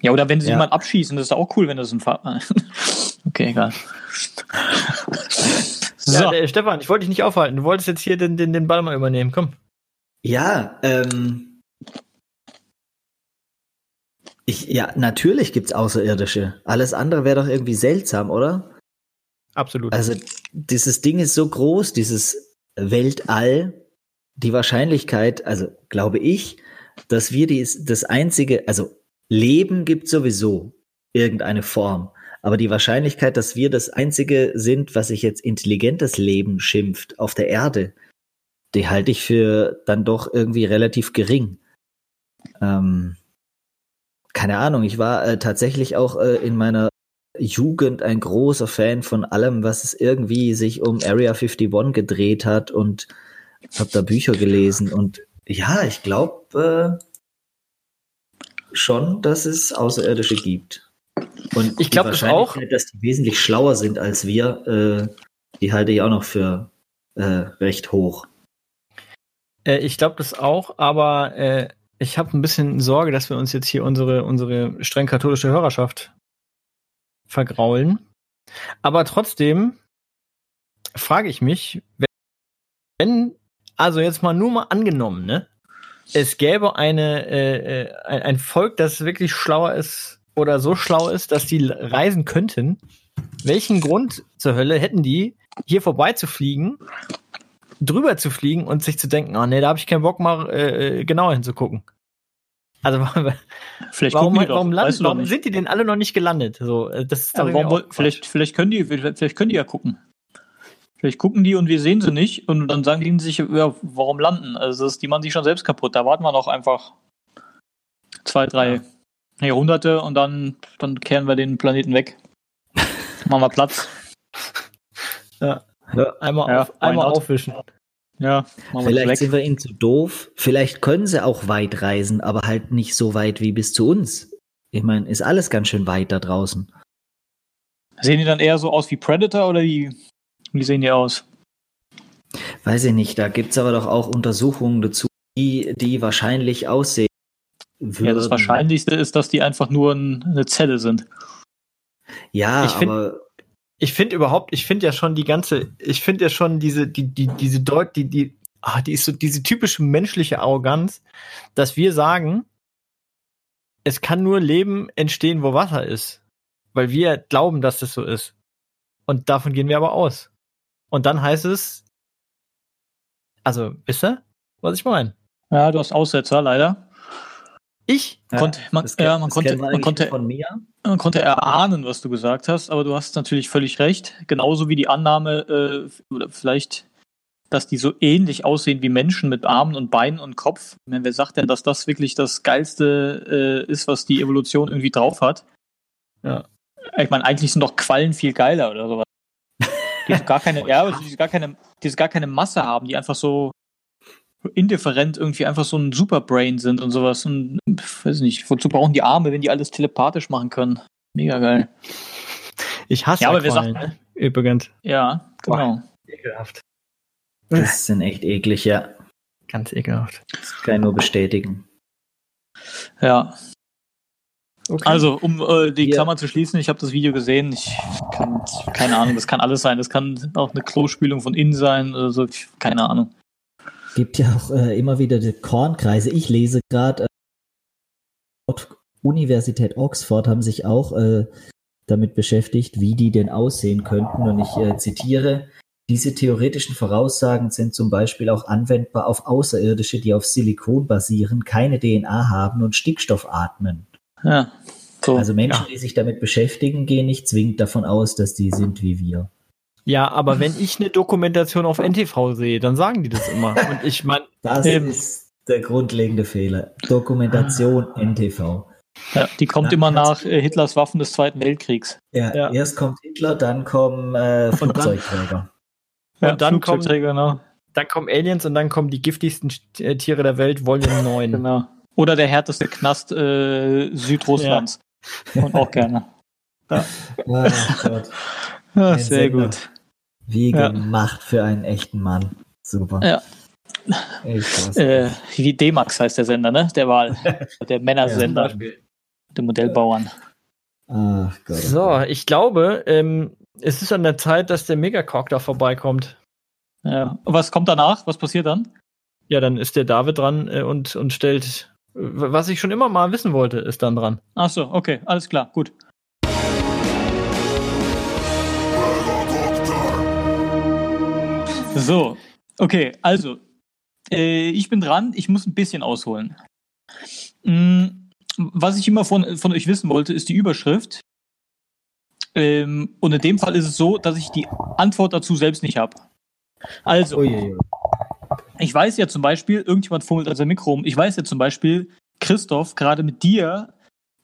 A: Ja, oder wenn sie ja. jemanden abschießen, das ist auch cool, wenn das ein Farbe. [laughs] okay, egal. [laughs]
B: so. Ja, der, Stefan, ich wollte dich nicht aufhalten. Du wolltest jetzt hier den, den, den Ball mal übernehmen. Komm.
C: Ja, ähm. Ich, ja, natürlich gibt's Außerirdische. Alles andere wäre doch irgendwie seltsam, oder?
B: Absolut.
C: Also, dieses Ding ist so groß, dieses Weltall. Die Wahrscheinlichkeit, also glaube ich, dass wir die, das einzige, also Leben gibt sowieso irgendeine Form. Aber die Wahrscheinlichkeit, dass wir das einzige sind, was sich jetzt intelligentes Leben schimpft auf der Erde, die halte ich für dann doch irgendwie relativ gering. Ähm, keine Ahnung, ich war äh, tatsächlich auch äh, in meiner Jugend ein großer Fan von allem, was es irgendwie sich um Area 51 gedreht hat und habe da Bücher gelesen und ja, ich glaube äh, schon, dass es Außerirdische gibt. Und
B: ich glaube auch,
C: dass die wesentlich schlauer sind als wir, äh, die halte ich auch noch für äh, recht hoch.
B: Äh, ich glaube das auch, aber äh, ich habe ein bisschen Sorge, dass wir uns jetzt hier unsere, unsere streng katholische Hörerschaft vergraulen. Aber trotzdem frage ich mich, wenn, also jetzt mal nur mal angenommen, ne? Es gäbe eine, äh, äh ein, ein Volk, das wirklich schlauer ist oder so schlau ist, dass die reisen könnten. Welchen Grund zur Hölle hätten die, hier vorbeizufliegen drüber zu fliegen und sich zu denken, oh nee, da habe ich keinen Bock mal äh, äh genauer hinzugucken. Also [laughs]
A: vielleicht
B: warum, warum, landen, warum sind die denn alle noch nicht gelandet? So, äh, das ist
A: ja, warum, vielleicht, vielleicht können die, vielleicht können die ja gucken. Vielleicht gucken die und wir sehen sie nicht und dann sagen die sich, ja, warum landen? Also das, die machen sich schon selbst kaputt. Da warten wir noch einfach zwei, drei ja. Jahrhunderte und dann, dann kehren wir den Planeten weg. [laughs] machen wir Platz.
B: Ja. Ja. Einmal, ja, auf, einmal aufwischen.
A: Ja, machen wir
C: Vielleicht
A: weg.
C: sind wir ihnen zu doof. Vielleicht können sie auch weit reisen, aber halt nicht so weit wie bis zu uns. Ich meine, ist alles ganz schön weit da draußen.
A: Sehen die dann eher so aus wie Predator oder wie, wie sehen die aus?
C: Weiß ich nicht, da gibt's aber doch auch Untersuchungen dazu, die, die wahrscheinlich aussehen würden.
A: Ja, das Wahrscheinlichste ist, dass die einfach nur ein, eine Zelle sind.
C: Ja,
B: Ich find-
C: aber
B: Ich finde überhaupt, ich finde ja schon die ganze, ich finde ja schon diese, die, die, diese Deut, die, die, ah, die ist so diese typische menschliche Arroganz, dass wir sagen, es kann nur Leben entstehen, wo Wasser ist. Weil wir glauben, dass das so ist. Und davon gehen wir aber aus. Und dann heißt es, also, wisst ihr, was ich meine?
A: Ja, du hast Aussetzer, leider.
B: Ich?
C: Ja,
A: konnte, man, ja, konnte, man man erahnen, was du gesagt hast, aber du hast natürlich völlig recht. Genauso wie die Annahme, äh, oder vielleicht, dass die so ähnlich aussehen wie Menschen mit Armen und Beinen und Kopf. Ich meine, wer sagt denn, dass das wirklich das Geilste äh, ist, was die Evolution irgendwie drauf hat?
B: Ja.
A: Ich meine, eigentlich sind doch Quallen viel geiler oder sowas. Die so gar keine, [laughs] ja, die so gar keine, die so gar keine Masse haben, die einfach so indifferent irgendwie einfach so ein Superbrain sind und sowas. Und weiß nicht, wozu brauchen die Arme, wenn die alles telepathisch machen können? Mega geil.
B: Ich hasse
A: Ja, aber wer sagt-
B: ne? Übrigens.
A: Ja, genau.
B: Ekelhaft.
C: Das sind echt eklig, ja.
B: Ganz ekelhaft.
C: Das kann ich nur bestätigen.
A: Ja.
B: Okay.
A: Also, um äh, die
C: Hier.
A: Klammer zu schließen, ich habe das Video gesehen. Ich kann, keine Ahnung, das kann alles sein. Das kann auch eine Klospülung von innen sein oder so. Ich, keine Ahnung.
C: Gibt ja auch äh, immer wieder die Kornkreise. Ich lese gerade, äh, Universität Oxford haben sich auch äh, damit beschäftigt, wie die denn aussehen könnten. Und ich äh, zitiere, diese theoretischen Voraussagen sind zum Beispiel auch anwendbar auf Außerirdische, die auf Silikon basieren, keine DNA haben und Stickstoff atmen.
A: Ja. So.
C: Also Menschen, die sich damit beschäftigen, gehen nicht zwingend davon aus, dass die sind wie wir.
B: Ja, aber wenn ich eine Dokumentation auf NTV sehe, dann sagen die das immer. [laughs] Und ich meine,
C: Das
A: Eben.
C: ist der grundlegende Fehler. Dokumentation NTV.
A: ja, die kommt
C: Ja,
A: immer nach äh, Hitlers Waffen des Zweiten Weltkriegs.
C: Ja,
B: Ja.
C: erst kommt Hitler, dann kommen äh, Flugzeugträger.
A: Ja,
B: Und dann kommt-
A: Flugzeugträger, genau.
B: dann kommen Aliens und dann kommen die giftigsten äh, Tiere der Welt, Volume 9.
A: genau. Oder der härteste Knast äh, Südrusslands. Und auch gerne.
C: Ah, Gott.
A: Ja, sehr
C: Sender.
A: gut.
C: Wie
A: Ja.
C: gemacht für einen echten Mann. Super.
A: Ja. Äh, wie D-Max heißt der Sender, ne? Der Wahl. [laughs] Der Männersender. der Modellbauern.
C: Ach Gott.
B: So, ich glaube, ähm, es ist an der Zeit, dass der Megacock da vorbeikommt.
A: Ja. Und was kommt danach? Was passiert dann?
B: Ja, dann ist der David dran äh, und, und stellt, was ich schon immer mal wissen wollte, ist dann dran.
A: Ach so, okay, alles klar, gut. So, okay, also, äh, ich bin dran, ich muss ein bisschen ausholen. Mm, was ich immer von, von euch wissen wollte, ist die Überschrift. Ähm, und in dem Fall ist es so, dass ich die Antwort dazu selbst nicht habe. Also,
C: Uiuiui.
A: Ich weiß ja zum Beispiel, irgendjemand fummelt an seinem Mikro rum, ich weiß ja zum Beispiel, Christoph, gerade mit dir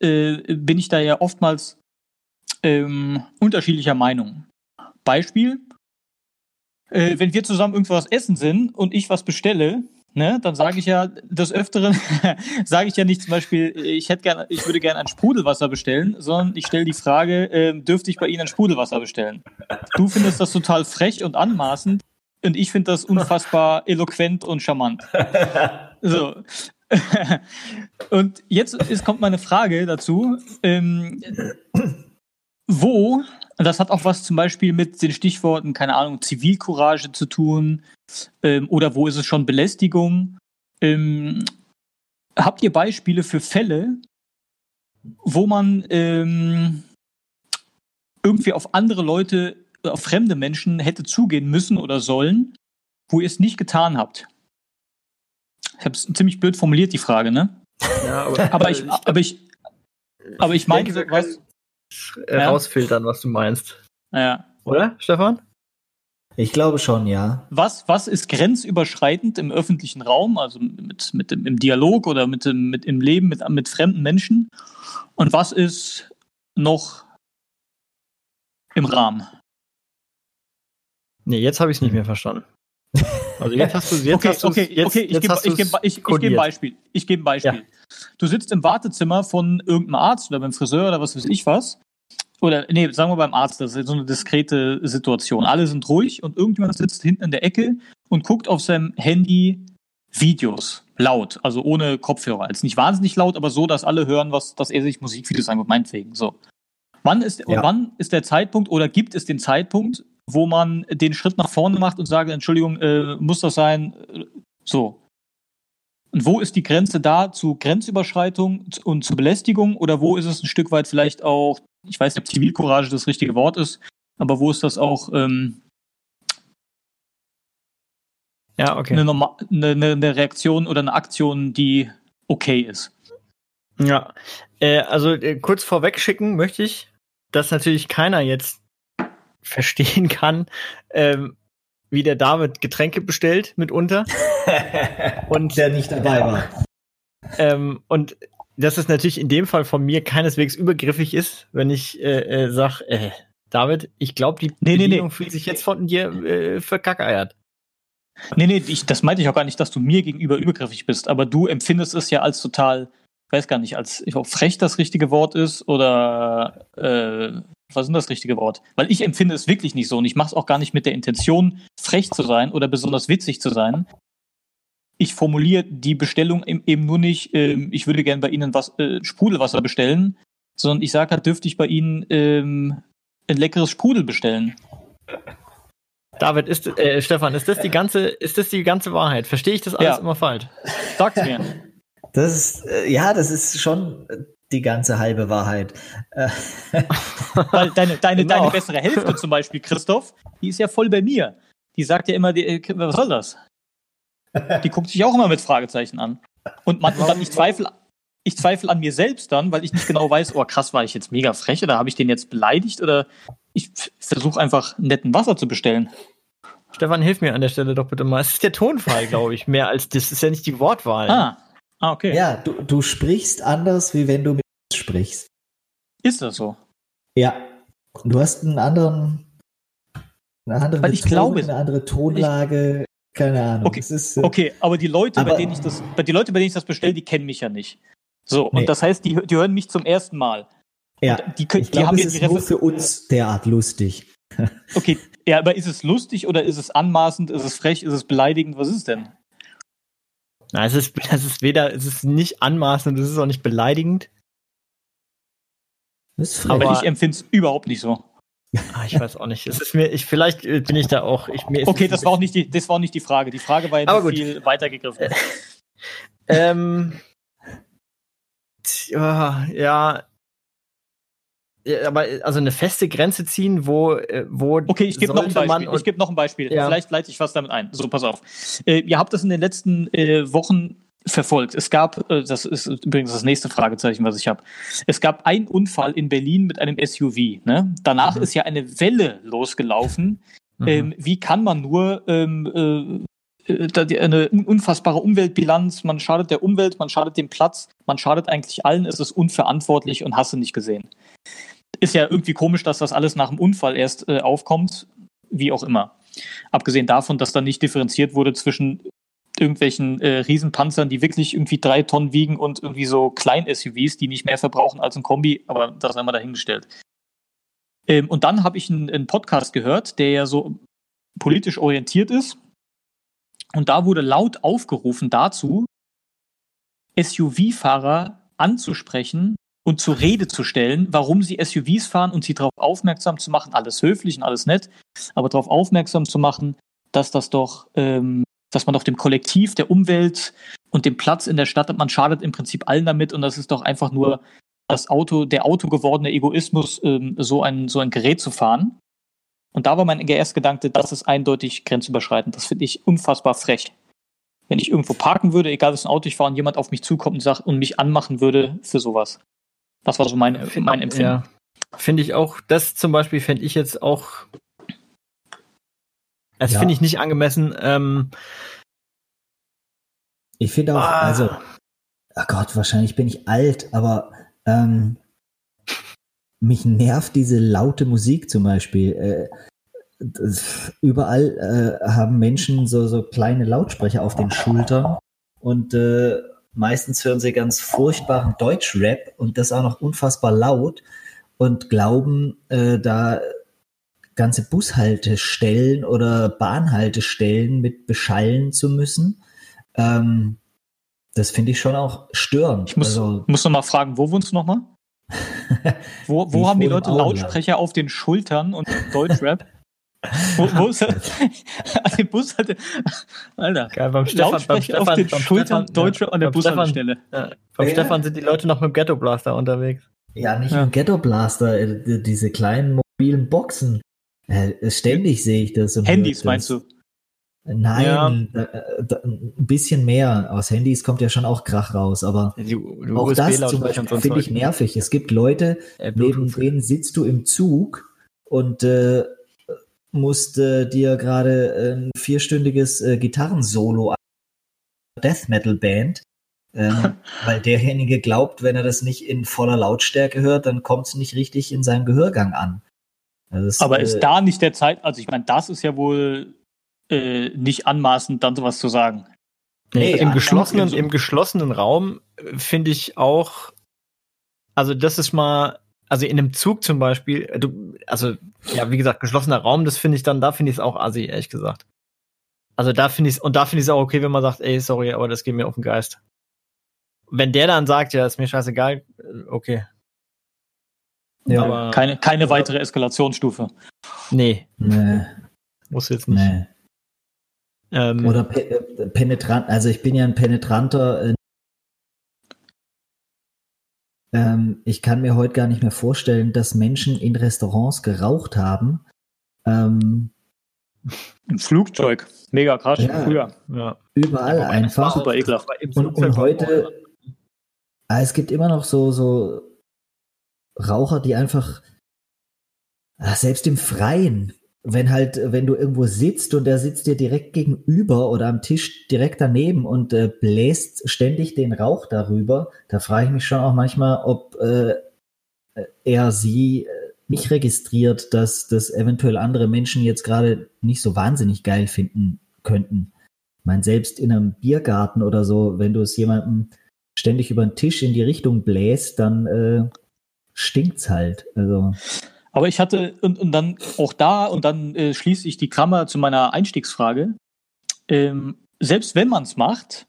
A: äh, bin ich da ja oftmals ähm, unterschiedlicher Meinung. Beispiel, äh, wenn wir zusammen irgendwas essen sind und ich was bestelle, ne, dann sage ich ja des Öfteren, [laughs] sage ich ja nicht zum Beispiel, ich hätte gerne, ich würde gerne ein Sprudelwasser bestellen, sondern ich stelle die Frage, äh, dürfte ich bei Ihnen ein Sprudelwasser bestellen? Du findest das total frech und anmaßend und ich finde das unfassbar [laughs] eloquent und charmant. So. Und jetzt ist, kommt meine Frage dazu. Ähm, wo, das hat auch was zum Beispiel mit den Stichworten, keine Ahnung, Zivilcourage zu tun, ähm, oder wo ist es schon Belästigung? Ähm, habt ihr Beispiele für Fälle, wo man ähm, irgendwie auf andere Leute, auf fremde Menschen hätte zugehen müssen oder sollen, wo ihr es nicht getan habt? Ich habe es ziemlich blöd formuliert, die Frage, ne?
B: Ja,
A: Aber [laughs] ich, aber ich, aber ich meine,
B: denke, wir
A: was,
B: äh,
A: Ja.
B: rausfiltern, was du meinst.
A: ja.
B: Oder, Stefan?
C: Ich glaube schon, ja.
A: Was, was ist grenzüberschreitend im öffentlichen Raum, also mit, mit dem, im Dialog oder mit dem, mit im Leben mit, mit fremden Menschen? Und was ist noch im Rahmen?
B: Nee, jetzt habe ich es nicht mehr verstanden. [laughs]
A: Also jetzt hast du jetzt okay, hast okay, jetzt, okay, ich gebe ich geb, ich, ich geb ein Beispiel. Ich gebe ein Beispiel. Ja. Du sitzt im Wartezimmer von irgendeinem Arzt oder beim Friseur oder was weiß ich was. Oder nee, sagen wir beim Arzt, das ist so eine diskrete Situation. Alle sind ruhig und irgendjemand sitzt hinten in der Ecke und guckt auf seinem Handy Videos laut, also ohne Kopfhörer. Jetzt nicht wahnsinnig laut, aber so, dass alle hören, was, dass er sich Musikvideos anguckt, meinetwegen. So. Wann ist, ja. wann ist der Zeitpunkt oder gibt es den Zeitpunkt, wo man den Schritt nach vorne macht und sagt, Entschuldigung, äh, muss das sein? So. Und wo ist die Grenze da zu Grenzüberschreitung und zu Belästigung oder wo ist es ein Stück weit vielleicht auch, ich weiß nicht, ob Zivilcourage das richtige Wort ist, aber wo ist das auch ähm, ja, okay. eine, eine, eine Reaktion oder eine Aktion, die okay ist?
B: Ja, äh, also äh, kurz vorweg schicken möchte ich, dass natürlich keiner jetzt verstehen kann, ähm, wie der David Getränke bestellt mitunter. [laughs]
C: und der nicht dabei war.
B: Ähm, und dass es natürlich in dem Fall von mir keineswegs übergriffig ist, wenn ich äh, äh, sag, äh, David, ich glaube, die nee, Bedienung nee, nee. fühlt sich jetzt von dir äh, verkackeiert.
A: Nee, nee, ich, das meinte ich auch gar nicht, dass du mir gegenüber übergriffig bist, aber du empfindest es ja als total, ich weiß gar nicht, als ich ob frech das richtige Wort ist oder äh, was ist denn das richtige Wort? Weil ich empfinde es wirklich nicht so und ich mache es auch gar nicht mit der Intention, frech zu sein oder besonders witzig zu sein. Ich formuliere die Bestellung eben nur nicht, äh, ich würde gerne bei Ihnen was, äh, Sprudelwasser bestellen, sondern ich sage halt, dürfte ich bei Ihnen ähm, ein leckeres Sprudel bestellen.
B: David, ist, äh, Stefan, ist das die ganze, ist das die ganze Wahrheit? Verstehe ich das alles ja. immer falsch?
A: Sag's mir.
C: Das ist, äh, ja, das ist schon die ganze halbe Wahrheit. [laughs]
A: Weil deine, deine, genau. deine bessere Hälfte zum Beispiel, Christoph, die ist ja voll bei mir. Die sagt ja immer, die, äh, was soll das? Die guckt sich auch immer mit Fragezeichen an. Und man, dann, ich zweifle, ich zweifle an mir selbst dann, weil ich nicht genau weiß, oh krass, war ich jetzt mega frech oder habe ich den jetzt beleidigt oder ich versuche einfach netten Wasser zu bestellen.
B: Stefan, hilf mir an der Stelle doch bitte mal. Es ist der Tonfall, glaube ich, mehr als das. Es ist ja nicht die Wortwahl.
C: Ah, ah okay. Ja, du, du sprichst anders, wie wenn du mit sprichst.
A: Ist das so?
C: Ja. Du hast einen anderen, eine andere
A: Weil ich glaube,
C: eine andere Tonlage. Ich, keine Ahnung.
A: Okay, ist, äh, okay aber die Leute, aber, bei denen ich das, die Leute, bei denen ich das bestelle, die kennen mich ja nicht. So, nee. und das heißt, die, die hören mich zum ersten Mal.
C: Ja, die, können, ich glaub, die haben es ist nur für uns derart lustig.
A: okay, ja, aber ist es lustig oder ist es anmaßend, ist es frech, ist es beleidigend, was ist es denn?
B: Na, es ist, [laughs] es ist weder, es ist nicht anmaßend, es ist auch nicht beleidigend.
A: Aber ich empfinde es überhaupt nicht so.
B: Ah, ich weiß auch nicht. Es ist mir, ich, vielleicht bin ich da auch. Ich,
A: okay, das war, auch nicht die, das war auch nicht die Frage. Die Frage war ja viel weiter gegriffen. [laughs]
B: ähm, ja, ja, aber also eine feste Grenze ziehen, wo äh, wo
A: Okay, ich gebe noch ein Beispiel. Ich gebe noch ein Beispiel. Ja. Vielleicht leite ich was damit ein. So, pass auf. Äh, ihr habt das in den letzten äh, Wochen verfolgt. Es gab, äh, das ist übrigens das nächste Fragezeichen, was ich habe. Es gab einen Unfall in Berlin mit einem SUV. Ne? Danach mhm. ist ja eine Welle losgelaufen. Mhm. Ähm, wie kann man nur ähm, äh, eine unfassbare Umweltbilanz, man schadet der Umwelt, man schadet dem Platz, man schadet eigentlich allen, es ist unverantwortlich und hast du nicht gesehen ist ja irgendwie komisch, dass das alles nach dem Unfall erst äh, aufkommt, wie auch immer. Abgesehen davon, dass da nicht differenziert wurde zwischen irgendwelchen äh, Riesenpanzern, die wirklich irgendwie drei Tonnen wiegen und irgendwie so Klein-SUVs, die nicht mehr verbrauchen als ein Kombi, aber das einmal dahingestellt. Ähm, und dann habe ich einen, einen Podcast gehört, der ja so politisch orientiert ist. Und da wurde laut aufgerufen dazu, SUV-Fahrer anzusprechen, und zur Rede zu stellen, warum sie SUVs fahren und sie darauf aufmerksam zu machen, alles höflich und alles nett, aber darauf aufmerksam zu machen, dass das doch, ähm, dass man doch dem Kollektiv, der Umwelt und dem Platz in der Stadt, man schadet im Prinzip allen damit und das ist doch einfach nur das Auto, der Auto gewordene Egoismus, ähm, so ein, so ein Gerät zu fahren. Und da war mein erster Gedanke, das ist eindeutig grenzüberschreitend. Das finde ich unfassbar frech. Wenn ich irgendwo parken würde, egal was ein Auto ich fahre und jemand auf mich zukommt und sagt und mich anmachen würde für sowas. Das war so mein, mein Empfinden. Ja.
B: Finde ich auch, das zum Beispiel fände ich jetzt auch, das ja. finde ich nicht angemessen. Ähm,
C: ich finde auch, ah. also, ach Gott, wahrscheinlich bin ich alt, aber ähm, mich nervt diese laute Musik zum Beispiel. Äh, das, überall äh, haben Menschen so, so kleine Lautsprecher auf den Schultern und äh, meistens hören sie ganz furchtbaren Deutschrap und das auch noch unfassbar laut und glauben, äh, da ganze Bushaltestellen oder Bahnhaltestellen mit beschallen zu müssen. Ähm, das finde ich schon auch störend.
A: Ich muss, also, muss noch mal fragen, wo wohnst du noch mal? Wo wo haben die Leute Lautsprecher auf den Schultern und Deutschrap? wo, wo ist das? an den Bus hatte, Alter.
B: Geil, beim Stefan, Lautsprecher
A: beim Stefan, auf den Schultern, Stefan, Deutschrap ja, an der Bushaltestelle.
B: Ja, beim ja. Stefan sind die Leute noch mit dem Ghetto Blaster unterwegs.
C: Ja, nicht ja. mit dem Ghetto Blaster, äh, diese kleinen mobilen Boxen. Äh, ständig sehe ich das.
A: Handys meinst du?
C: Nein, ja. da, ein bisschen mehr. Aus Handys kommt ja schon auch Krach raus, aber die, die auch das zum Beispiel finde ich nervig. Es gibt Leute, äh, neben denen sitzt du im Zug und äh, musst äh, dir gerade ein vierstündiges äh, Gitarrensolo Death Metal Band, ähm, [laughs] weil derjenige glaubt, wenn er das nicht in voller Lautstärke hört, dann kommt es nicht richtig in seinem Gehörgang an.
A: Das, aber ist äh, da nicht der Zeit, also ich meine, das ist ja wohl äh, nicht anmaßend, dann sowas zu sagen.
B: Nee, also im, geschlossenen, im geschlossenen Raum äh, finde ich auch, also das ist mal, also in einem Zug zum Beispiel, äh, du, also ja, wie gesagt, geschlossener Raum, das finde ich dann, da finde ich es auch assi, ehrlich gesagt. Also da finde ich und da finde ich es auch okay, wenn man sagt, ey, sorry, aber das geht mir auf den Geist. Wenn der dann sagt, ja, ist mir scheißegal, äh, okay.
A: Ja, aber keine, keine weitere Eskalationsstufe.
B: Nee.
C: Nee.
B: Muss jetzt nicht. Nee.
C: Ähm, Oder pe äh, penetrant, also ich bin ja ein penetranter. Äh, ähm, ich kann mir heute gar nicht mehr vorstellen, dass Menschen in Restaurants geraucht haben. Ähm,
A: Im Flugzeug, mega krass,
C: ja, früher. Ja. Überall ja, einfach.
A: Super ekelhaft.
C: Und, und heute, ah, es gibt immer noch so, so Raucher, die einfach, ah, selbst im Freien, wenn halt, wenn du irgendwo sitzt und der sitzt dir direkt gegenüber oder am Tisch direkt daneben und äh, bläst ständig den Rauch darüber, da frage ich mich schon auch manchmal, ob äh, er sie äh, nicht registriert, dass das eventuell andere Menschen jetzt gerade nicht so wahnsinnig geil finden könnten. Ich meine, selbst in einem Biergarten oder so, wenn du es jemandem ständig über den Tisch in die Richtung bläst, dann äh, stinkt's halt. Also.
A: Aber ich hatte, und, und dann auch da, und dann äh, schließe ich die Klammer zu meiner Einstiegsfrage. Ähm, selbst wenn man es macht,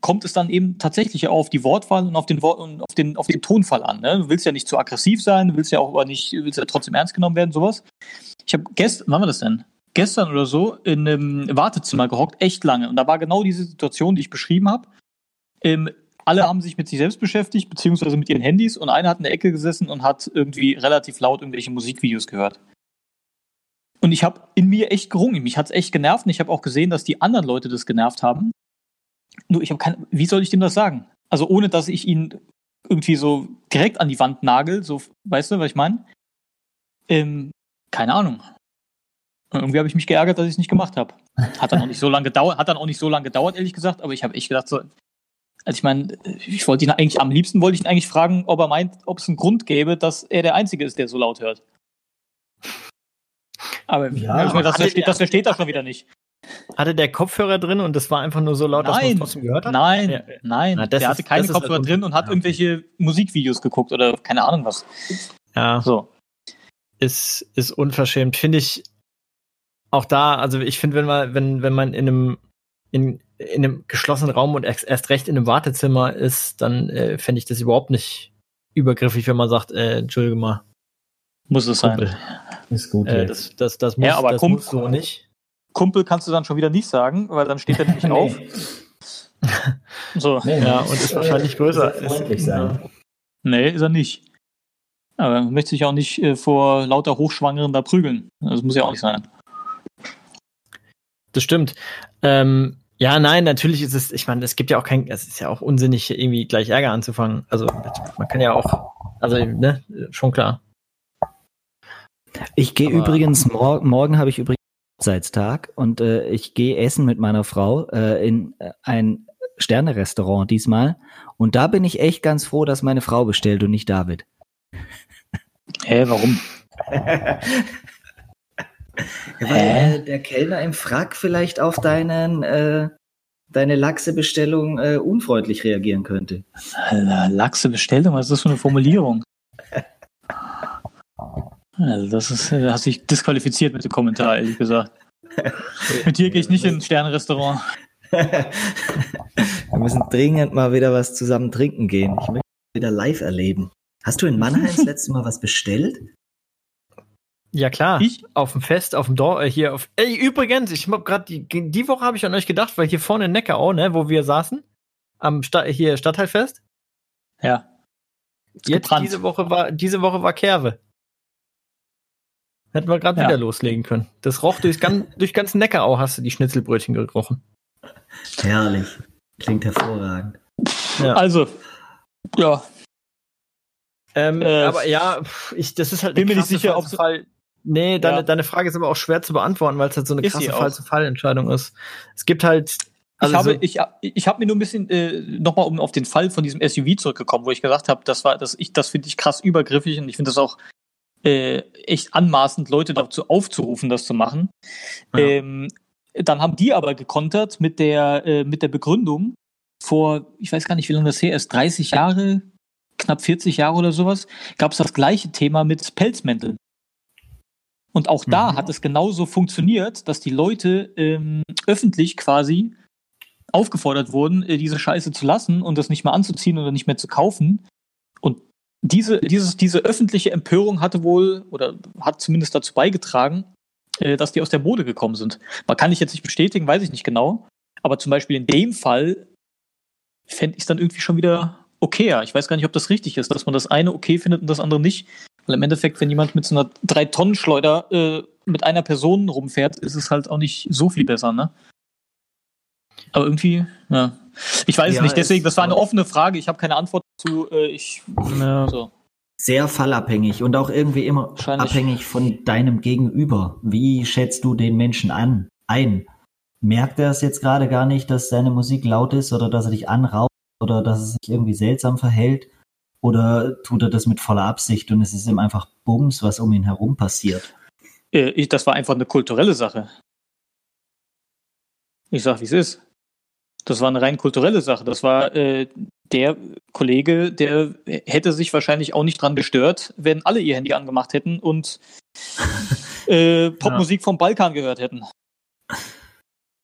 A: kommt es dann eben tatsächlich auf die Wortwahl und auf den, Wort und auf den, auf den Tonfall an. Ne? Du willst ja nicht zu aggressiv sein, du willst ja auch aber nicht, willst ja trotzdem ernst genommen werden, sowas. Ich habe gestern, wann war das denn? Gestern oder so in einem Wartezimmer gehockt, echt lange. Und da war genau diese Situation, die ich beschrieben habe. Ähm, alle haben sich mit sich selbst beschäftigt, beziehungsweise mit ihren Handys und einer hat in der Ecke gesessen und hat irgendwie relativ laut irgendwelche Musikvideos gehört. Und ich habe in mir echt gerungen. Mich hat es echt genervt und ich habe auch gesehen, dass die anderen Leute das genervt haben. Nur ich habe keine, wie soll ich dem das sagen? Also ohne, dass ich ihn irgendwie so direkt an die Wand nagel, so, weißt du, was ich meine? Ähm, keine Ahnung. Und irgendwie habe ich mich geärgert, dass ich es nicht gemacht habe. Hat dann auch nicht so lange gedauert, hat dann auch nicht so lange gedauert, ehrlich gesagt, aber ich habe echt gedacht, so, also ich meine, ich wollte ihn eigentlich, am liebsten wollte ich ihn eigentlich fragen, ob er meint, ob es einen Grund gäbe, dass er der Einzige ist, der so laut hört. Aber ja, ich meine, das, versteht, das versteht er schon wieder nicht.
B: Hatte der Kopfhörer drin und das war einfach nur so laut, nein, dass man es trotzdem gehört hat?
A: Nein, ja. nein. Na, der ist, hatte keine Kopfhörer halt drin und hat ja. irgendwelche Musikvideos geguckt oder keine Ahnung was.
B: Ja. So. Ist, ist unverschämt. Finde ich auch da, also ich finde, wenn man, wenn, wenn man in einem, in, in einem geschlossenen Raum und erst recht in einem Wartezimmer ist, dann äh, fände ich das überhaupt nicht übergriffig, wenn man sagt, äh, entschuldige mal.
A: Muss es Kumpel. sein.
C: Ist gut.
B: Äh, das, das, das muss,
A: ja, aber
B: das
A: Kumpel, muss so nicht. Kumpel kannst du dann schon wieder nicht sagen, weil dann steht er nämlich [laughs] auf.
B: so. Nee, ja, und ist wahrscheinlich größer.
C: Freundlich sein.
A: Nee, ist er nicht. Aber man möchte sich auch nicht äh, vor lauter Hochschwangeren da prügeln. Das muss ja auch nicht sein.
B: Das stimmt. Ähm, ja, nein, natürlich ist es, ich meine, es gibt ja auch kein, es ist ja auch unsinnig, irgendwie gleich Ärger anzufangen. Also man kann ja auch, also ne, schon klar.
C: Ich gehe übrigens, mor morgen habe ich übrigens Hochzeitstag und äh, ich gehe essen mit meiner Frau äh, in äh, ein Sternerestaurant diesmal. Und da bin ich echt ganz froh, dass meine Frau bestellt und nicht David.
A: Hä, warum? [laughs]
C: Ja, weil äh, der Kellner im Frack vielleicht auf deinen, äh, deine Lachse-Bestellung äh, unfreundlich reagieren könnte.
A: Lachse-Bestellung, was ist das für eine Formulierung? Also das ist, äh, hast dich disqualifiziert mit dem Kommentar, ehrlich gesagt. [laughs] mit dir gehe ich nicht in ein Sternrestaurant. [laughs]
C: Wir müssen dringend mal wieder was zusammen trinken gehen. Ich möchte wieder live erleben. Hast du in Mannheim das letzte Mal was bestellt?
B: Ja klar, ich auf dem Fest, auf dem Dorf, äh, hier auf. Ey, übrigens, ich hab gerade die, die Woche habe ich an euch gedacht, weil hier vorne in Neckarau, ne, wo wir saßen, am Sta hier Stadtteilfest.
A: Ja.
B: Jetzt gebrannt. diese Woche war diese Woche war Kerwe. Hätten wir gerade ja. wieder loslegen können. Das roch [laughs] durch ganz, durch ganz Neckarau hast du die Schnitzelbrötchen gerochen.
C: Herrlich. Klingt hervorragend.
A: Ja. Also, ja.
B: Ähm, äh, aber ja, ich, das ist halt
A: bin mir nicht sicher, ob
B: Fall. Nee, deine, ja. deine Frage ist aber auch schwer zu beantworten, weil es halt so eine ist krasse Fall-zu-Fall-Entscheidung ist. Es gibt halt.
A: Also ich habe, ich, ich habe mir nur ein bisschen äh, nochmal um auf den Fall von diesem SUV zurückgekommen, wo ich gesagt habe, das war, das ich, das finde ich krass übergriffig und ich finde das auch äh, echt anmaßend, Leute dazu aufzurufen, das zu machen. Ja. Ähm, dann haben die aber gekontert mit der, äh, mit der Begründung, vor, ich weiß gar nicht, wie lange das her ist, 30 Jahre, knapp 40 Jahre oder sowas, gab es das gleiche Thema mit Pelzmänteln. Und auch da mhm. hat es genauso funktioniert, dass die Leute ähm, öffentlich quasi aufgefordert wurden, äh, diese Scheiße zu lassen und das nicht mehr anzuziehen oder nicht mehr zu kaufen. Und diese, dieses, diese öffentliche Empörung hatte wohl oder hat zumindest dazu beigetragen, äh, dass die aus der Mode gekommen sind. Man kann ich jetzt nicht bestätigen, weiß ich nicht genau. Aber zum Beispiel in dem Fall fände ich es dann irgendwie schon wieder okayer. Ich weiß gar nicht, ob das richtig ist, dass man das eine okay findet und das andere nicht. Weil im Endeffekt, wenn jemand mit so einer Drei-Tonnen-Schleuder äh, mit einer Person rumfährt, ist es halt auch nicht so viel besser, ne? Aber irgendwie, ja. Ich weiß ja, es nicht, deswegen, das war eine offene Frage. Ich habe keine Antwort zu. Äh, ich,
C: ja. so. Sehr fallabhängig und auch irgendwie immer abhängig von deinem Gegenüber. Wie schätzt du den Menschen an, ein? Merkt er es jetzt gerade gar nicht, dass seine Musik laut ist oder dass er dich anraubt oder dass er sich irgendwie seltsam verhält? Oder tut er das mit voller Absicht und es ist ihm einfach Bums, was um ihn herum passiert?
A: Äh, das war einfach eine kulturelle Sache. Ich sag, wie es ist. Das war eine rein kulturelle Sache. Das war äh, der Kollege, der hätte sich wahrscheinlich auch nicht dran gestört, wenn alle ihr Handy angemacht hätten und [laughs] äh, Popmusik ja. vom Balkan gehört hätten.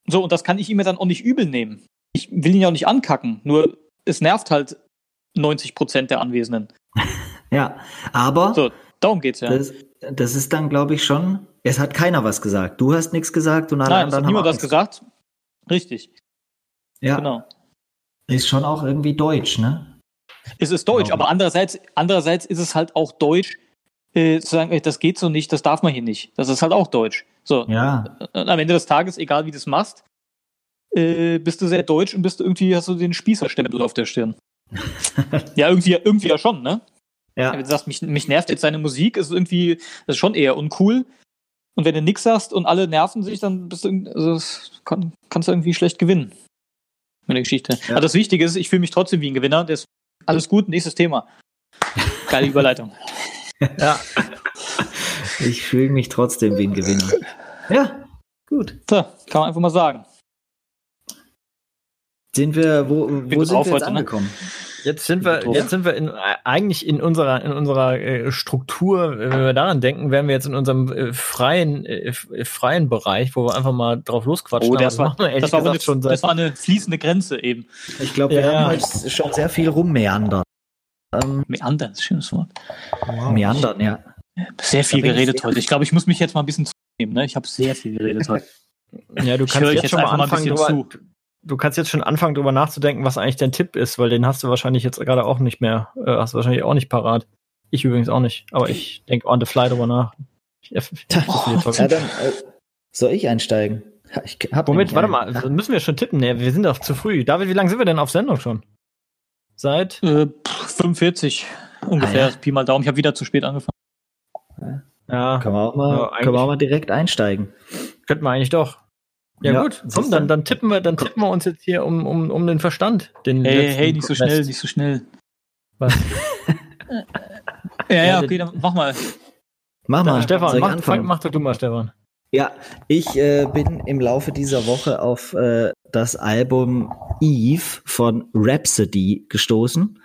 A: So, und das kann ich ihm dann auch nicht übel nehmen. Ich will ihn ja auch nicht ankacken, nur es nervt halt 90 Prozent der Anwesenden. [laughs]
C: Ja, aber.
A: So, darum geht's ja.
C: Das, das ist dann, glaube ich, schon. Es hat keiner was gesagt. Du hast nichts gesagt und alle
A: Nein,
C: anderen
A: es hat niemand was gesagt. Richtig.
C: Ja. Genau. Ist schon auch irgendwie deutsch, ne?
A: Es ist deutsch, genau. aber andererseits, andererseits ist es halt auch deutsch, äh, zu sagen, das geht so nicht, das darf man hier nicht. Das ist halt auch deutsch. So.
C: Ja.
A: Und am Ende des Tages, egal wie du es machst, äh, bist du sehr deutsch und bist du irgendwie, hast du den Spießerstempel auf der Stirn. [laughs] ja, irgendwie, irgendwie ja schon, ne? Ja. Wenn du sagst, mich, mich nervt jetzt seine Musik, ist irgendwie, das ist schon eher uncool. Und wenn du nix sagst und alle nerven sich, dann bist du, also, kann, kannst du irgendwie schlecht gewinnen mit der Geschichte. Ja. Aber das Wichtige ist, ich fühle mich trotzdem wie ein Gewinner. Das alles gut, nächstes Thema. Geile Überleitung. [laughs]
C: ja. Ich fühle mich trotzdem wie ein Gewinner. Ja, gut.
A: So, kann man einfach mal sagen.
C: Sind wir, wo, wo sind wir jetzt ne? angekommen? Ne?
B: Jetzt sind wir, jetzt sind wir in, eigentlich in unserer, in unserer äh, Struktur, wenn wir daran denken, wären wir jetzt in unserem äh, freien, äh, freien Bereich, wo wir einfach mal drauf losquatschen.
A: Oh, das, war, das, war eine, schon das war eine fließende Grenze eben.
C: Ich glaube, wir ja. haben heute schon sehr viel rummeandern.
A: Ähm, Meandern ist ein schönes Wort.
C: Wow. Meandern, ja.
A: Sehr viel geredet heute. Ich glaube, ich muss mich jetzt mal ein bisschen zunehmen. Ne? Ich habe sehr viel geredet [laughs] heute.
B: Ja, du kannst jetzt, jetzt schon mal anfangen, mal drüber, du kannst jetzt schon anfangen, darüber nachzudenken, was eigentlich dein Tipp ist, weil den hast du wahrscheinlich jetzt gerade auch nicht mehr, äh, hast du wahrscheinlich auch nicht parat. Ich übrigens auch nicht, aber ich denke on the fly drüber nach. Ich,
C: ich oh, ja, dann, äh, soll ich einsteigen?
B: Ich Womit, warte mal, Ach. müssen wir schon tippen? Nee, wir sind doch zu früh. David, wie lange sind wir denn auf Sendung schon? Seit?
A: Äh, 45 ungefähr, ah, ja. Pi mal Daumen. Ich habe wieder zu spät angefangen.
C: Ja. Können wir auch mal, ja, können wir auch mal direkt einsteigen.
B: Könnten wir eigentlich doch. Ja, ja gut, komm, dann, dann tippen wir, dann tippen wir uns jetzt hier um, um, um den Verstand. Den
A: hey, hey, nicht so schnell, nicht so schnell. Was? [laughs] ja, ja, okay, dann mach mal.
B: Mach mal. Stefan, mach, fang, mach doch du mal, Stefan.
C: Ja, ich äh, bin im Laufe dieser Woche auf äh, das Album Eve von Rhapsody gestoßen.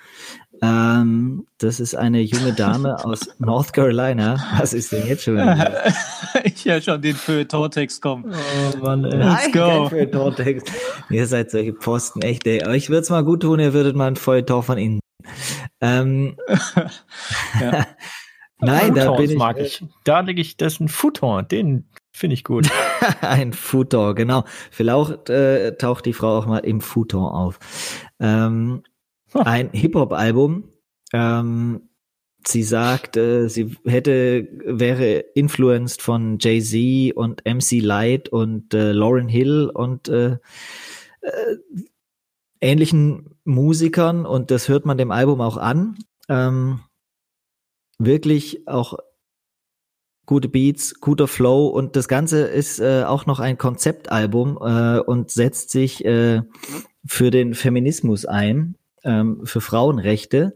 C: Ähm, das ist eine junge Dame aus North Carolina. Was ist denn jetzt schon? wieder? [laughs]
A: ich ja schon den Feuilleton-Text kommen.
B: Oh Mann, ey.
C: Nein,
A: go.
C: kein. Ihr seid solche Posten, echt, ey. Euch wird's mal gut tun, ihr würdet mal ein Feuilleton von innen. Ähm, [laughs]
A: Ja. [laughs]
C: Nein, da
B: Futons
C: bin ich,
B: mag ich. Da lege ich, das ist ein Futon, den finde ich gut.
C: ein Futon, genau. Vielleicht äh, taucht die Frau auch mal im Futon auf. Ähm. Ein Hip-Hop-Album. Ähm, sie sagt, äh, sie hätte, wäre influenced von Jay-Z und MC Light und äh, Lauren Hill und äh, äh, ähnlichen Musikern und das hört man dem Album auch an. Ähm, wirklich auch gute Beats, guter Flow und das Ganze ist äh, auch noch ein Konzeptalbum äh, und setzt sich äh, für den Feminismus ein, ähm, für Frauenrechte.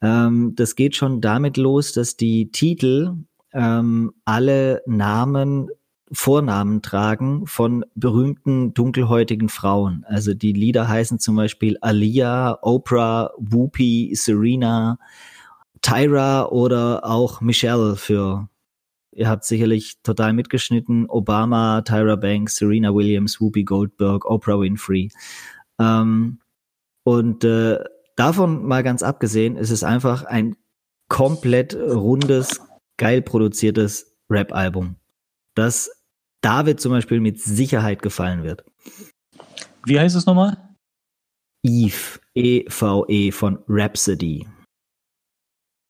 C: Ähm, das geht schon damit los, dass die Titel ähm, alle Namen Vornamen tragen von berühmten dunkelhäutigen Frauen. Also die Lieder heißen zum Beispiel Alia, Oprah, Whoopi, Serena, Tyra oder auch Michelle für Ihr habt sicherlich total mitgeschnitten. Obama, Tyra Banks, Serena Williams, Whoopi Goldberg, Oprah Winfrey. Ähm, und äh, davon mal ganz abgesehen, ist es einfach ein komplett rundes, geil produziertes Rap-Album, das David zum Beispiel mit Sicherheit gefallen wird.
A: Wie heißt es nochmal?
C: Eve, E-V-E von Rhapsody.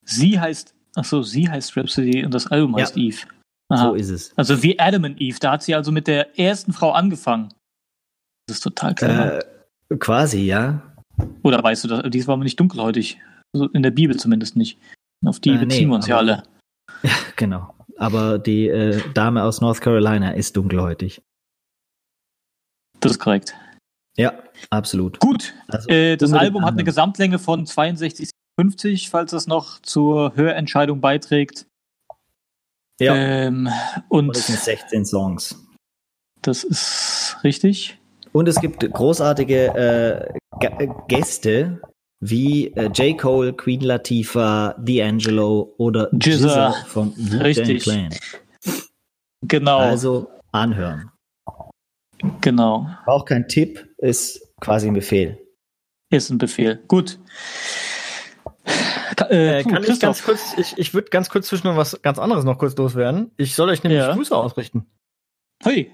A: Sie heißt, ach so, sie heißt Rhapsody und das Album
C: Ja.
A: heißt Eve. Aha.
C: So ist es.
A: Also wie Adam und Eve, da hat sie also mit der ersten Frau angefangen. Das ist total clever.
C: Äh, quasi, ja.
A: Oder weißt du, das, dies war nicht dunkelhäutig. Also in der Bibel zumindest nicht. Auf die
C: Äh, nee,
A: beziehen wir uns ja
C: aber-
A: alle. [laughs]
C: Genau. Aber die äh, Dame aus North Carolina ist dunkelhäutig.
A: Das ist korrekt.
C: Ja, absolut.
A: Gut,
C: Also,
A: äh, das Album hat eine. Gesamtlänge von 62,50, falls das noch zur Hörentscheidung beiträgt.
C: ja.
A: Ähm,
C: und
A: und
C: es sind 16 Songs.
A: das ist richtig.
C: Und es gibt großartige äh, G- äh, Gäste wie äh, J. Cole, Queen Latifah, D'Angelo oder
A: Jizza.
C: Von
A: Richtig.
C: Clan.
A: Genau,
C: Also anhören.
A: genau.
C: War auch kein Tipp, ist quasi ein Befehl.
A: Ist ein Befehl. Gut. Ka- Äh,
B: Äh,
A: puh,
B: kann ich
A: Christoph.
B: ganz kurz, ich, ich würde ganz kurz zwischen was ganz anderes noch kurz loswerden. Ich soll euch nämlich
A: Ja.
B: Grüße ausrichten.
A: Hey,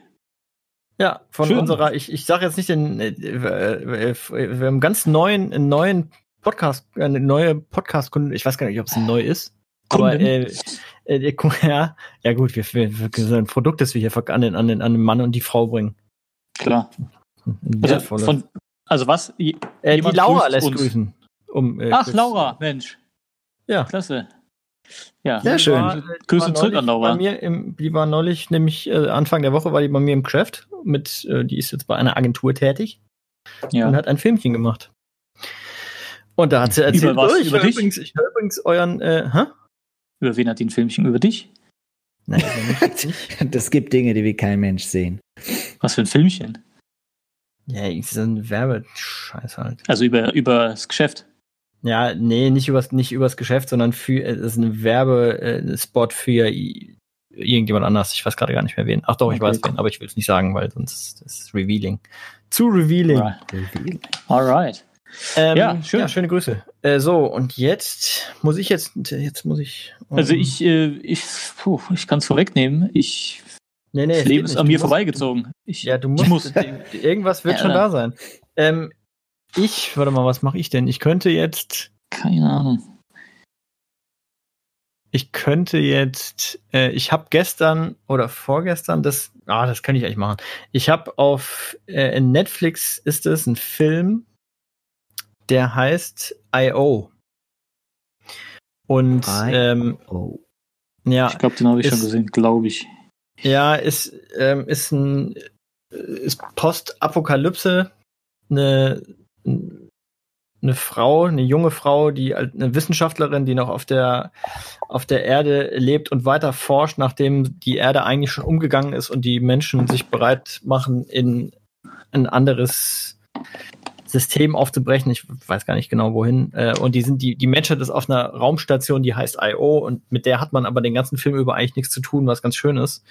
B: Ja, von
A: Schön.
B: unserer, ich, ich sage jetzt nicht den, äh, äh, äh, wir haben einen ganz neuen, einen neuen Podcast, eine neue Podcast-Kunde, ich weiß gar nicht, ob es neu ist. Aber
A: Kunden?
B: äh, äh, Ku- [laughs] ja, ja gut, wir, wir, wir so ein Produkt, das wir hier an den, an, den, an den Mann und die Frau bringen.
A: klar. Also, von, also was? I-
B: äh, die Laura lässt
A: uns.
B: grüßen. Um, äh,
A: Ach,
B: kurz-
A: Laura, Mensch.
B: Ja.
A: Klasse. Ja,
C: Sehr schön.
B: war- die
A: Grüße
B: war
A: zurück an Laura.
B: Bei mir im, die war neulich, nämlich äh, Anfang der Woche war die bei mir im Geschäft. Mit, äh, die ist jetzt bei einer Agentur tätig und
A: ja.
B: hat ein Filmchen gemacht. Und da hat sie erzählt,
A: Über was?
B: oh, ich
A: Über
B: höre
A: dich?
B: übrigens, ich höre übrigens euren, äh, hä?
A: Über wen hat die ein Filmchen? Über dich?
B: Nein. [laughs]
C: Das gibt Dinge, die wir kein Mensch sehen.
A: Was für ein Filmchen?
B: Ja, ich- so ein Werbescheiß halt.
A: Also über, über das Geschäft.
B: Ja, nee, nicht übers, nicht übers Geschäft, sondern für, äh, es ist ein Werbespot für i- irgendjemand anders. Ich weiß gerade gar nicht mehr wen. Ach doch, ich
A: Okay,
B: weiß wen, aber ich will es nicht sagen, weil sonst ist es revealing. Zu revealing.
A: Right. Alright.
B: Ähm,
A: Ja, schön.
B: Ja, schöne Grüße. Äh, so, und jetzt muss ich jetzt, jetzt muss ich.
A: Also
B: ähm,
A: ich, äh, ich, puh, ich kann es vorwegnehmen. Ich,
B: nee, nee,
A: das
B: es
A: Leben ist an mir vorbeigezogen. Ich,
B: Ja, du
A: ich
B: musst.
A: muss. [laughs]
B: Irgendwas wird
A: Ja,
B: schon da sein. Ähm, ich, warte mal, was mache ich denn? Ich könnte jetzt,
A: Keine Ahnung.
B: ich könnte jetzt, äh, ich habe gestern oder vorgestern das, ah, das kann ich eigentlich machen. Ich habe auf äh, in Netflix ist es ein Film, der heißt I.O. Und
C: I-
B: ähm, ja,
A: Ich glaube, den habe ich schon
B: Ist-
A: gesehen, glaube ich.
B: Ja, ist, ähm, ist ein ist Postapokalypse, eine eine Frau, eine junge Frau, die eine Wissenschaftlerin, die noch auf der auf der Erde lebt und weiter forscht, nachdem die Erde eigentlich schon umgegangen ist und die Menschen sich bereit machen, in ein anderes System aufzubrechen. Ich weiß gar nicht genau wohin. Äh, und die sind die die Menschheit ist auf einer Raumstation, die heißt IO und mit der hat man aber den ganzen Film über eigentlich nichts zu tun, was ganz schön ist.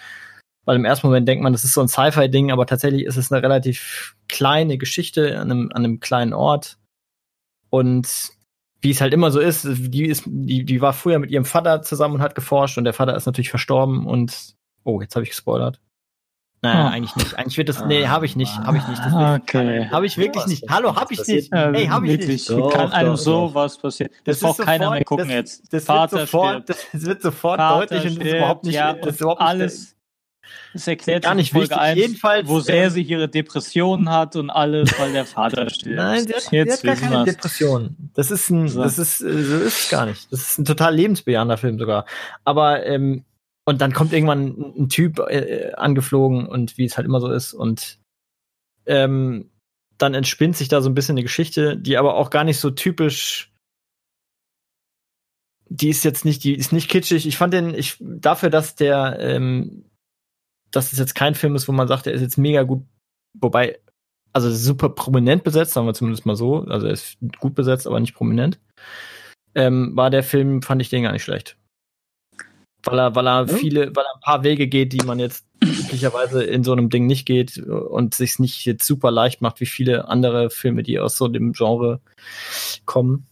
B: Weil im ersten Moment denkt man, das ist so ein Sci-Fi-Ding, aber tatsächlich ist es eine relativ kleine Geschichte an einem, an einem kleinen Ort. Und wie es halt immer so ist, die ist, die, die war früher mit ihrem Vater zusammen und hat geforscht und der Vater ist natürlich verstorben und oh, jetzt habe ich gespoilert. Naja, oh. eigentlich nicht. Eigentlich wird das. Nee, habe ich nicht. Habe ich nicht. Das
A: okay.
B: Habe ich wirklich nicht. Hallo, habe ich nicht.
A: Hey, habe ich nicht. Doch, kann einem so was passieren. Das, das braucht keiner mehr gucken
B: das,
A: jetzt.
B: Das Vater wird sofort, [laughs] das wird sofort Vater deutlich und das ist überhaupt nicht.
A: Ja,
B: das ist überhaupt
A: alles. Das erklärt
B: gar nicht wichtig. 1,
A: Jedenfalls, wo sehr sie ihre Depressionen hat und alles, weil der Vater [laughs] stirbt.
B: Nein, sie hat, sie hat gar keine Depression. Das ist ein, so. das ist, äh, so ist gar nicht. Das ist ein total lebensbejahender Film sogar. Aber ähm, und dann kommt irgendwann ein, ein Typ äh, angeflogen und wie es halt immer so ist und ähm, dann entspinnt sich da so ein bisschen eine Geschichte, die aber auch gar nicht so typisch die ist jetzt nicht, die ist nicht kitschig. Ich fand den, ich, dafür, dass der ähm, dass es jetzt kein Film ist, wo man sagt, er ist jetzt mega gut, wobei, also super prominent besetzt, sagen wir zumindest mal so, also er ist gut besetzt, aber nicht prominent, ähm, war der Film, fand ich den gar nicht schlecht. Weil er, weil er viele, weil er ein paar Wege geht, die man jetzt üblicherweise in so einem Ding nicht geht und sich nicht jetzt super leicht macht, wie viele andere Filme, die aus so dem Genre kommen.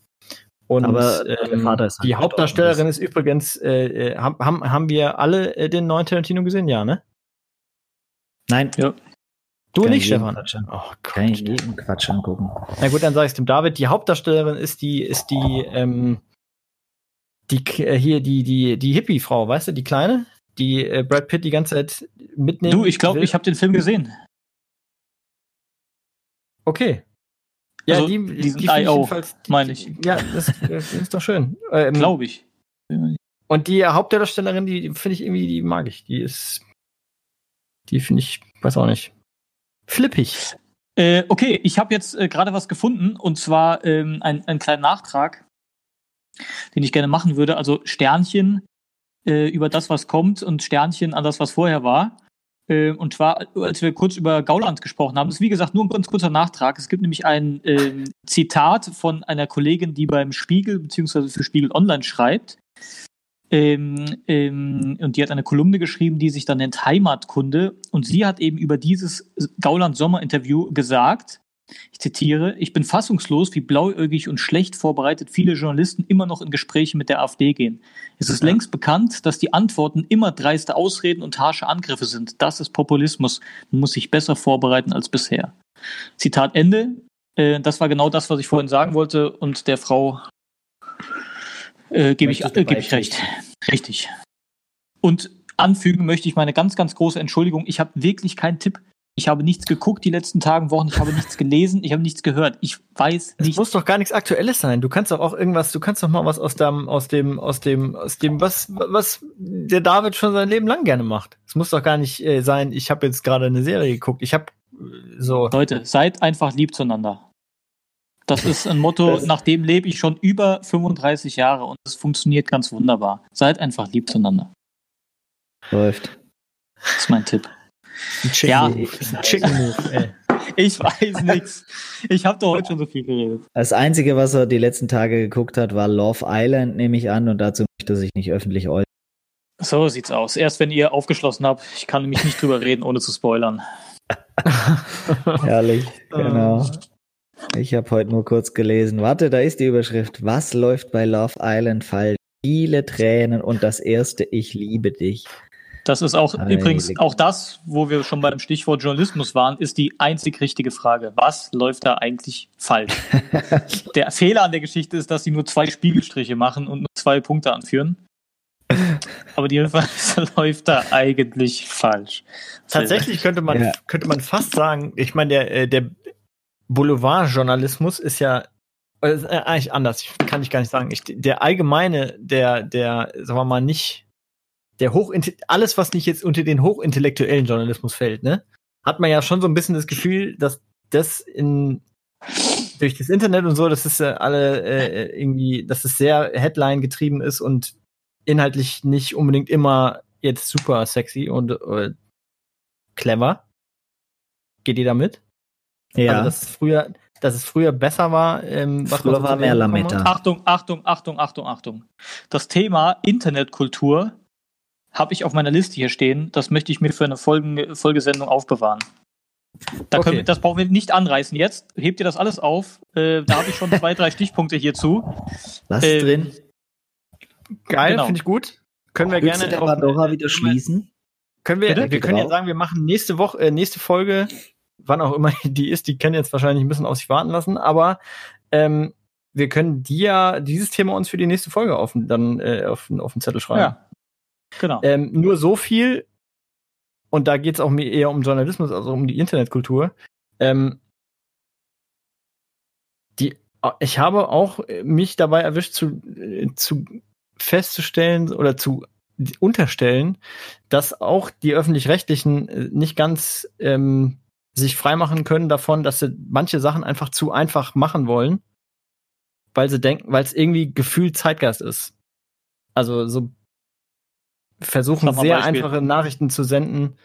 B: Und
C: Aber
B: ähm, halt die Hauptdarstellerin ist übrigens, äh, äh, haben, haben wir alle äh, den neuen Tarantino gesehen? Ja, ne?
C: Nein.
B: Ja. Du
C: Kann
B: nicht, Stefan.
C: Oh Gott. Kann ich jeden Quatsch angucken.
B: Na gut, dann sag ich dem David. Die Hauptdarstellerin ist die, ist die, ähm, die äh, hier die die die Hippie-Frau, weißt du, die kleine, die äh, Brad Pitt die ganze Zeit mitnehmen.
A: Du, ich glaube, ich habe den Film gesehen.
B: Okay.
A: Ja, also, die, die, die I.O., meine ich.
B: Ja, das, das ist doch schön. [laughs] Ähm,
A: glaube ich.
B: Und die Hauptdarstellerin, die finde ich irgendwie, die mag ich. Die ist die finde ich, weiß auch nicht, flippig.
A: Äh, okay, ich habe jetzt äh, gerade was gefunden und zwar ähm, ein, einen kleinen Nachtrag, den ich gerne machen würde. Also Sternchen äh, über das, was kommt und Sternchen an das, was vorher war. Äh, und zwar, als wir kurz über Gauland gesprochen haben, das ist wie gesagt nur ein ganz kurzer Nachtrag. Es gibt nämlich ein ähm, Zitat von einer Kollegin, die beim Spiegel bzw. für Spiegel Online schreibt. Ähm, ähm, und die hat eine Kolumne geschrieben, die sich dann nennt Heimatkunde. Und sie hat eben über dieses Gauland-Sommer-Interview gesagt, ich zitiere, ich bin fassungslos, wie blauäugig und schlecht vorbereitet viele Journalisten immer noch in Gespräche mit der AfD gehen. Es ist ja. längst bekannt, dass die Antworten immer dreiste Ausreden und harsche Angriffe sind. Das ist Populismus. Man muss sich besser vorbereiten als bisher. Zitat Ende. Äh, das war genau das, was ich vorhin sagen wollte. Und der Frau äh, Gebe ich, äh, geb ich recht. Richtig. Und anfügen möchte ich meine ganz, ganz große Entschuldigung. Ich habe wirklich keinen Tipp. Ich habe nichts geguckt die letzten Tagen, Wochen. Ich habe nichts gelesen. Ich habe nichts gehört. Ich weiß nicht.
B: Es muss doch gar nichts Aktuelles sein. Du kannst doch auch irgendwas, du kannst doch mal was aus dem, aus dem, aus dem, aus dem, was, was der David schon sein Leben lang gerne macht. Es muss doch gar nicht äh, sein, ich habe jetzt gerade eine Serie geguckt. Ich habe äh, so.
A: Leute, seid einfach lieb zueinander. Das ist ein Motto, das nach dem lebe ich schon über 35 Jahre und es funktioniert ganz wunderbar. Seid einfach lieb zueinander.
C: Läuft.
A: Das ist mein Tipp.
B: Ein Chicken ja. Move. Ein Chicken Move, ey. [laughs]
A: Ich weiß nichts. Ich habe doch heute schon so viel geredet.
C: Das Einzige, was er die letzten Tage geguckt hat, war Love Island, nehme ich an, und dazu möchte er sich nicht öffentlich äußern.
A: So sieht's aus. Erst wenn ihr aufgeschlossen habt. Ich kann nämlich nicht drüber reden, ohne zu spoilern. [laughs]
C: Herrlich, [laughs] genau. Ich habe heute nur kurz gelesen. Warte, da ist die Überschrift. Was läuft bei Love Island falsch? Viele Tränen und das erste Ich liebe dich.
A: Das ist auch Heilig. übrigens auch das, wo wir schon beim Stichwort Journalismus waren, ist die einzig richtige Frage. Was läuft da eigentlich falsch? [laughs] der Fehler an der Geschichte ist, dass sie nur zwei Spiegelstriche machen und nur zwei Punkte anführen. Aber die Referenz [laughs] läuft da eigentlich falsch.
B: Tatsächlich könnte man, ja. könnte man fast sagen, ich meine, der, äh, der Boulevardjournalismus ist ja äh, eigentlich anders, kann ich gar nicht sagen. Ich, der allgemeine, der, der, sagen wir mal, nicht, der hoch, alles, was nicht jetzt unter den hochintellektuellen Journalismus fällt, ne, hat man ja schon so ein bisschen das Gefühl, dass das in durch das Internet und so, das ist ja alle äh, irgendwie, dass es sehr Headline getrieben ist und inhaltlich nicht unbedingt immer jetzt super sexy und äh, clever. Geht ihr damit?
C: Ja.
B: Also, dass es früher, dass es früher besser war. Ähm, was
C: Früher war mehr Lametta.
A: Achtung, Achtung, Achtung, Achtung, Achtung. Das Thema Internetkultur habe ich auf meiner Liste hier stehen. Das möchte ich mir für eine Folgen, Folgesendung aufbewahren. Da
B: Okay.
A: wir, das brauchen wir nicht anreißen jetzt. Hebt ihr das alles auf? Äh, da habe ich schon zwei, drei [laughs] Stichpunkte hierzu.
C: Lass
A: Ähm,
C: drin.
B: Geil,
A: Genau.
B: finde ich gut. Können wir
C: Willst du
B: gerne
C: der
B: auch-
C: Pandora wieder schließen?
B: Können wir,
A: Bitte?
B: wir können ja
C: Genau.
B: sagen, wir machen nächste Woche, äh, nächste Folge, wann auch immer [laughs] die ist, die können jetzt wahrscheinlich ein bisschen auf sich warten lassen, aber ähm, wir können die ja dieses Thema uns für die nächste Folge auf, dann äh, auf, auf den Zettel schreiben.
A: Ja. Genau.
B: Ähm, nur so viel, und da geht es auch mir eher um Journalismus, also um die Internetkultur. Ähm, die, ich habe auch mich dabei erwischt, zu, äh, zu festzustellen oder zu unterstellen, dass auch die öffentlich-rechtlichen äh, nicht ganz ähm, sich freimachen können davon, dass sie manche Sachen einfach zu einfach machen wollen, weil sie denken, weil es irgendwie gefühlt Zeitgeist ist. Also so versuchen sehr
A: Beispiel.
B: einfache Nachrichten zu senden.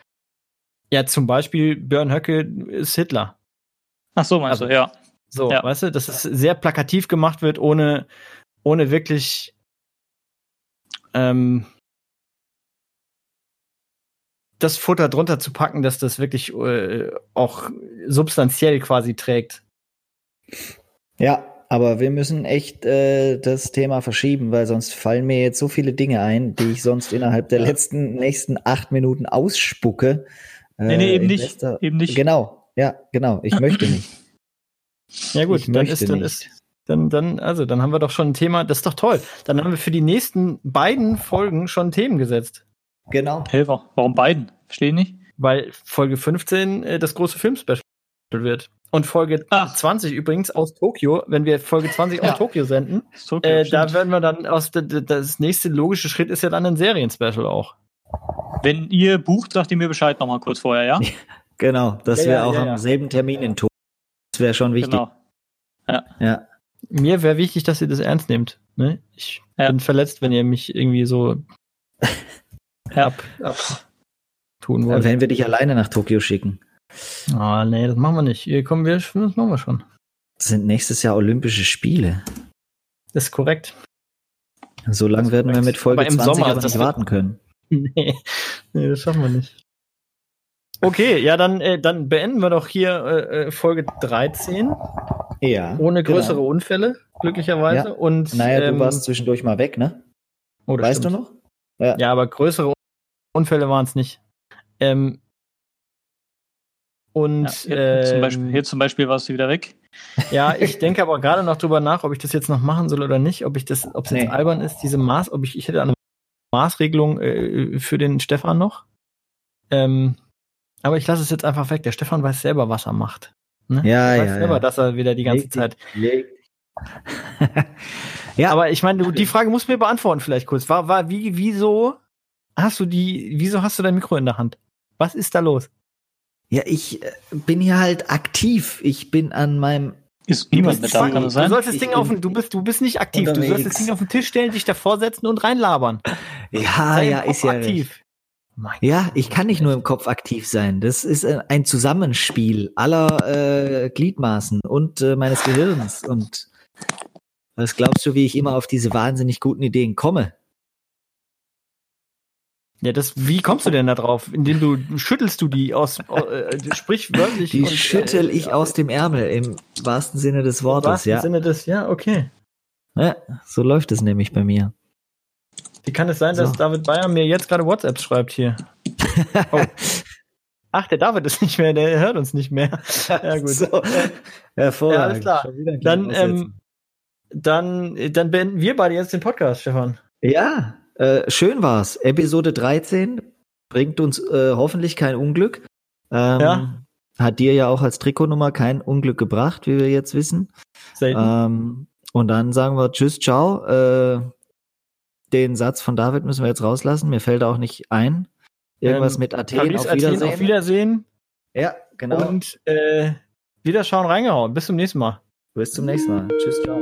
B: Ja, zum Beispiel Björn Höcke ist Hitler.
A: Ach so, meinst
B: also-
A: du, ja.
B: So,
A: Ja.
B: weißt du, dass es sehr plakativ gemacht wird, ohne, ohne wirklich ähm, das Futter drunter zu packen, dass das wirklich äh, auch substanziell quasi trägt.
C: Ja, aber wir müssen echt äh, das Thema verschieben, weil sonst fallen mir jetzt so viele Dinge ein, die ich sonst innerhalb der letzten nächsten acht Minuten ausspucke. Äh,
A: Nee, nee, eben
C: in
A: nicht.
C: bester-
A: Eben nicht.
C: Genau, ja, genau. Ich möchte nicht.
B: Ja gut,
C: Ich
B: dann
C: möchte
B: ist, dann
C: nicht.
B: ist, dann, dann, also, dann haben wir doch schon ein Thema, das ist doch toll. Dann haben wir für die nächsten beiden Folgen schon Themen gesetzt.
C: Genau.
A: Helfer. Warum beiden? Verstehe ich nicht.
B: Weil Folge 15 äh, das große Filmspecial wird. Und Folge
A: Ach.
B: 20 übrigens aus Tokio, wenn wir Folge 20
A: Ja.
B: aus Tokio senden,
A: okay,
B: äh, da werden wir dann aus das nächste logische Schritt ist ja dann ein Serienspecial auch.
A: Wenn ihr bucht, sagt ihr mir Bescheid nochmal kurz vorher, ja? [laughs]
C: Genau, dass
B: Ja,
C: wir
B: ja,
C: auch
B: ja,
C: am
B: ja.
C: selben Termin in Tokio. Das wäre schon wichtig.
A: Genau.
C: Ja.
B: Mir wäre wichtig, dass ihr das ernst nehmt. Ne? Ich
A: Ja.
B: bin verletzt, wenn ihr mich irgendwie so ab, ab tun wollt.
C: Wenn wir dich alleine nach Tokio schicken.
B: Ah, nee, das machen wir nicht. Ihr, komm, wir, das machen wir schon.
C: Das sind nächstes Jahr Olympische Spiele.
B: Das ist korrekt.
C: So lange werden wir
B: korrekt.
C: mit Folge
B: Aber im
C: 20
B: Sommer,
C: aber nicht warten können. [laughs]
B: nee, nee, das schaffen wir nicht. Okay, ja, dann, äh, dann beenden wir doch hier äh, äh, Folge 13
C: Ja.
B: ohne größere
C: genau.
B: Unfälle, glücklicherweise.
C: Ja.
B: Und,
C: Naja, du
B: ähm,
C: warst zwischendurch mal weg, ne?
B: oh,
C: weißt
B: stimmt.
C: du noch? Ja.
B: Ja, aber größere Unfälle waren es nicht. Ähm, und
A: Ja, hier, zum
B: ähm,
A: Beispiel, hier zum Beispiel warst du wieder weg.
B: ja, ich denke aber gerade noch drüber nach, ob ich das jetzt noch machen soll oder nicht, ob ich das, ob es
C: Nee.
B: jetzt albern ist, diese Maß, ob ich, ich hätte eine Maßregelung äh, für den Stefan noch. Ähm, aber ich lasse es jetzt einfach weg. Der Stefan weiß selber, was er macht. Ne?
C: Ja,
B: er weiß
C: ja,
B: selber,
C: ja.
B: dass er wieder die ganze
C: Leg
B: Zeit.
C: leg [laughs] ja,
B: Aber ich meine, du, die Frage musst du mir beantworten vielleicht kurz. War, war, wie, wieso hast du die, wieso hast du dein Mikro in der Hand? Was ist da los?
C: ja, ich äh, bin hier halt aktiv. Ich bin an meinem.
A: Ist niemand
C: bist
A: da, kann
B: Du
A: das sein?
B: sollst das
C: Ich
B: Ding auf den, du bist, du bist nicht aktiv. Du sollst
C: unterwegs.
B: das Ding auf den Tisch stellen, dich davor setzen und reinlabern.
C: Ja, ja,
B: Kopf
C: ist ja.
B: Aktiv.
C: Ja, ich kann nicht nur im Kopf aktiv sein. Das ist äh, ein Zusammenspiel aller äh, Gliedmaßen und äh, meines Gehirns. Und was glaubst du, wie ich immer auf diese wahnsinnig guten Ideen komme?
B: Ja, das, wie kommst du denn da drauf? Indem du schüttelst du die aus, äh, sprichwörtlich.
C: Die
B: und,
C: schüttel
B: äh,
C: ich aus dem Ärmel im wahrsten Sinne des
B: Im
C: Wortes,
B: wahrsten
C: ja.
B: Sinne des, ja, okay.
C: ja. So läuft es nämlich bei mir.
B: Wie kann es sein, dass
C: So.
B: David Bayer mir jetzt gerade WhatsApp schreibt hier? Oh. [laughs] Ach, der David ist nicht mehr, der hört uns nicht mehr. Ja, [laughs] gut.
C: So. Hervorragend.
B: Ja, alles klar. Dann, ähm, dann, dann beenden wir beide jetzt den Podcast, Stefan.
C: Ja, äh, schön war's. Episode 13 bringt uns äh, hoffentlich kein Unglück. Ähm,
B: Ja.
C: Hat dir ja auch als Trikotnummer kein Unglück gebracht, wie wir jetzt wissen.
B: Selten.
C: Ähm, und dann sagen wir Tschüss, ciao. Äh, den Satz von David müssen wir jetzt rauslassen. Mir fällt auch nicht ein. Irgendwas
B: Ähm,
C: mit Athen.
B: Paris,
C: auf
B: Athen,
C: Wiedersehen.
B: auf Wiedersehen.
C: Ja, genau.
B: Und äh, Wiederschauen reingehauen. Bis zum nächsten Mal.
C: Bis zum nächsten Mal. Tschüss, ciao.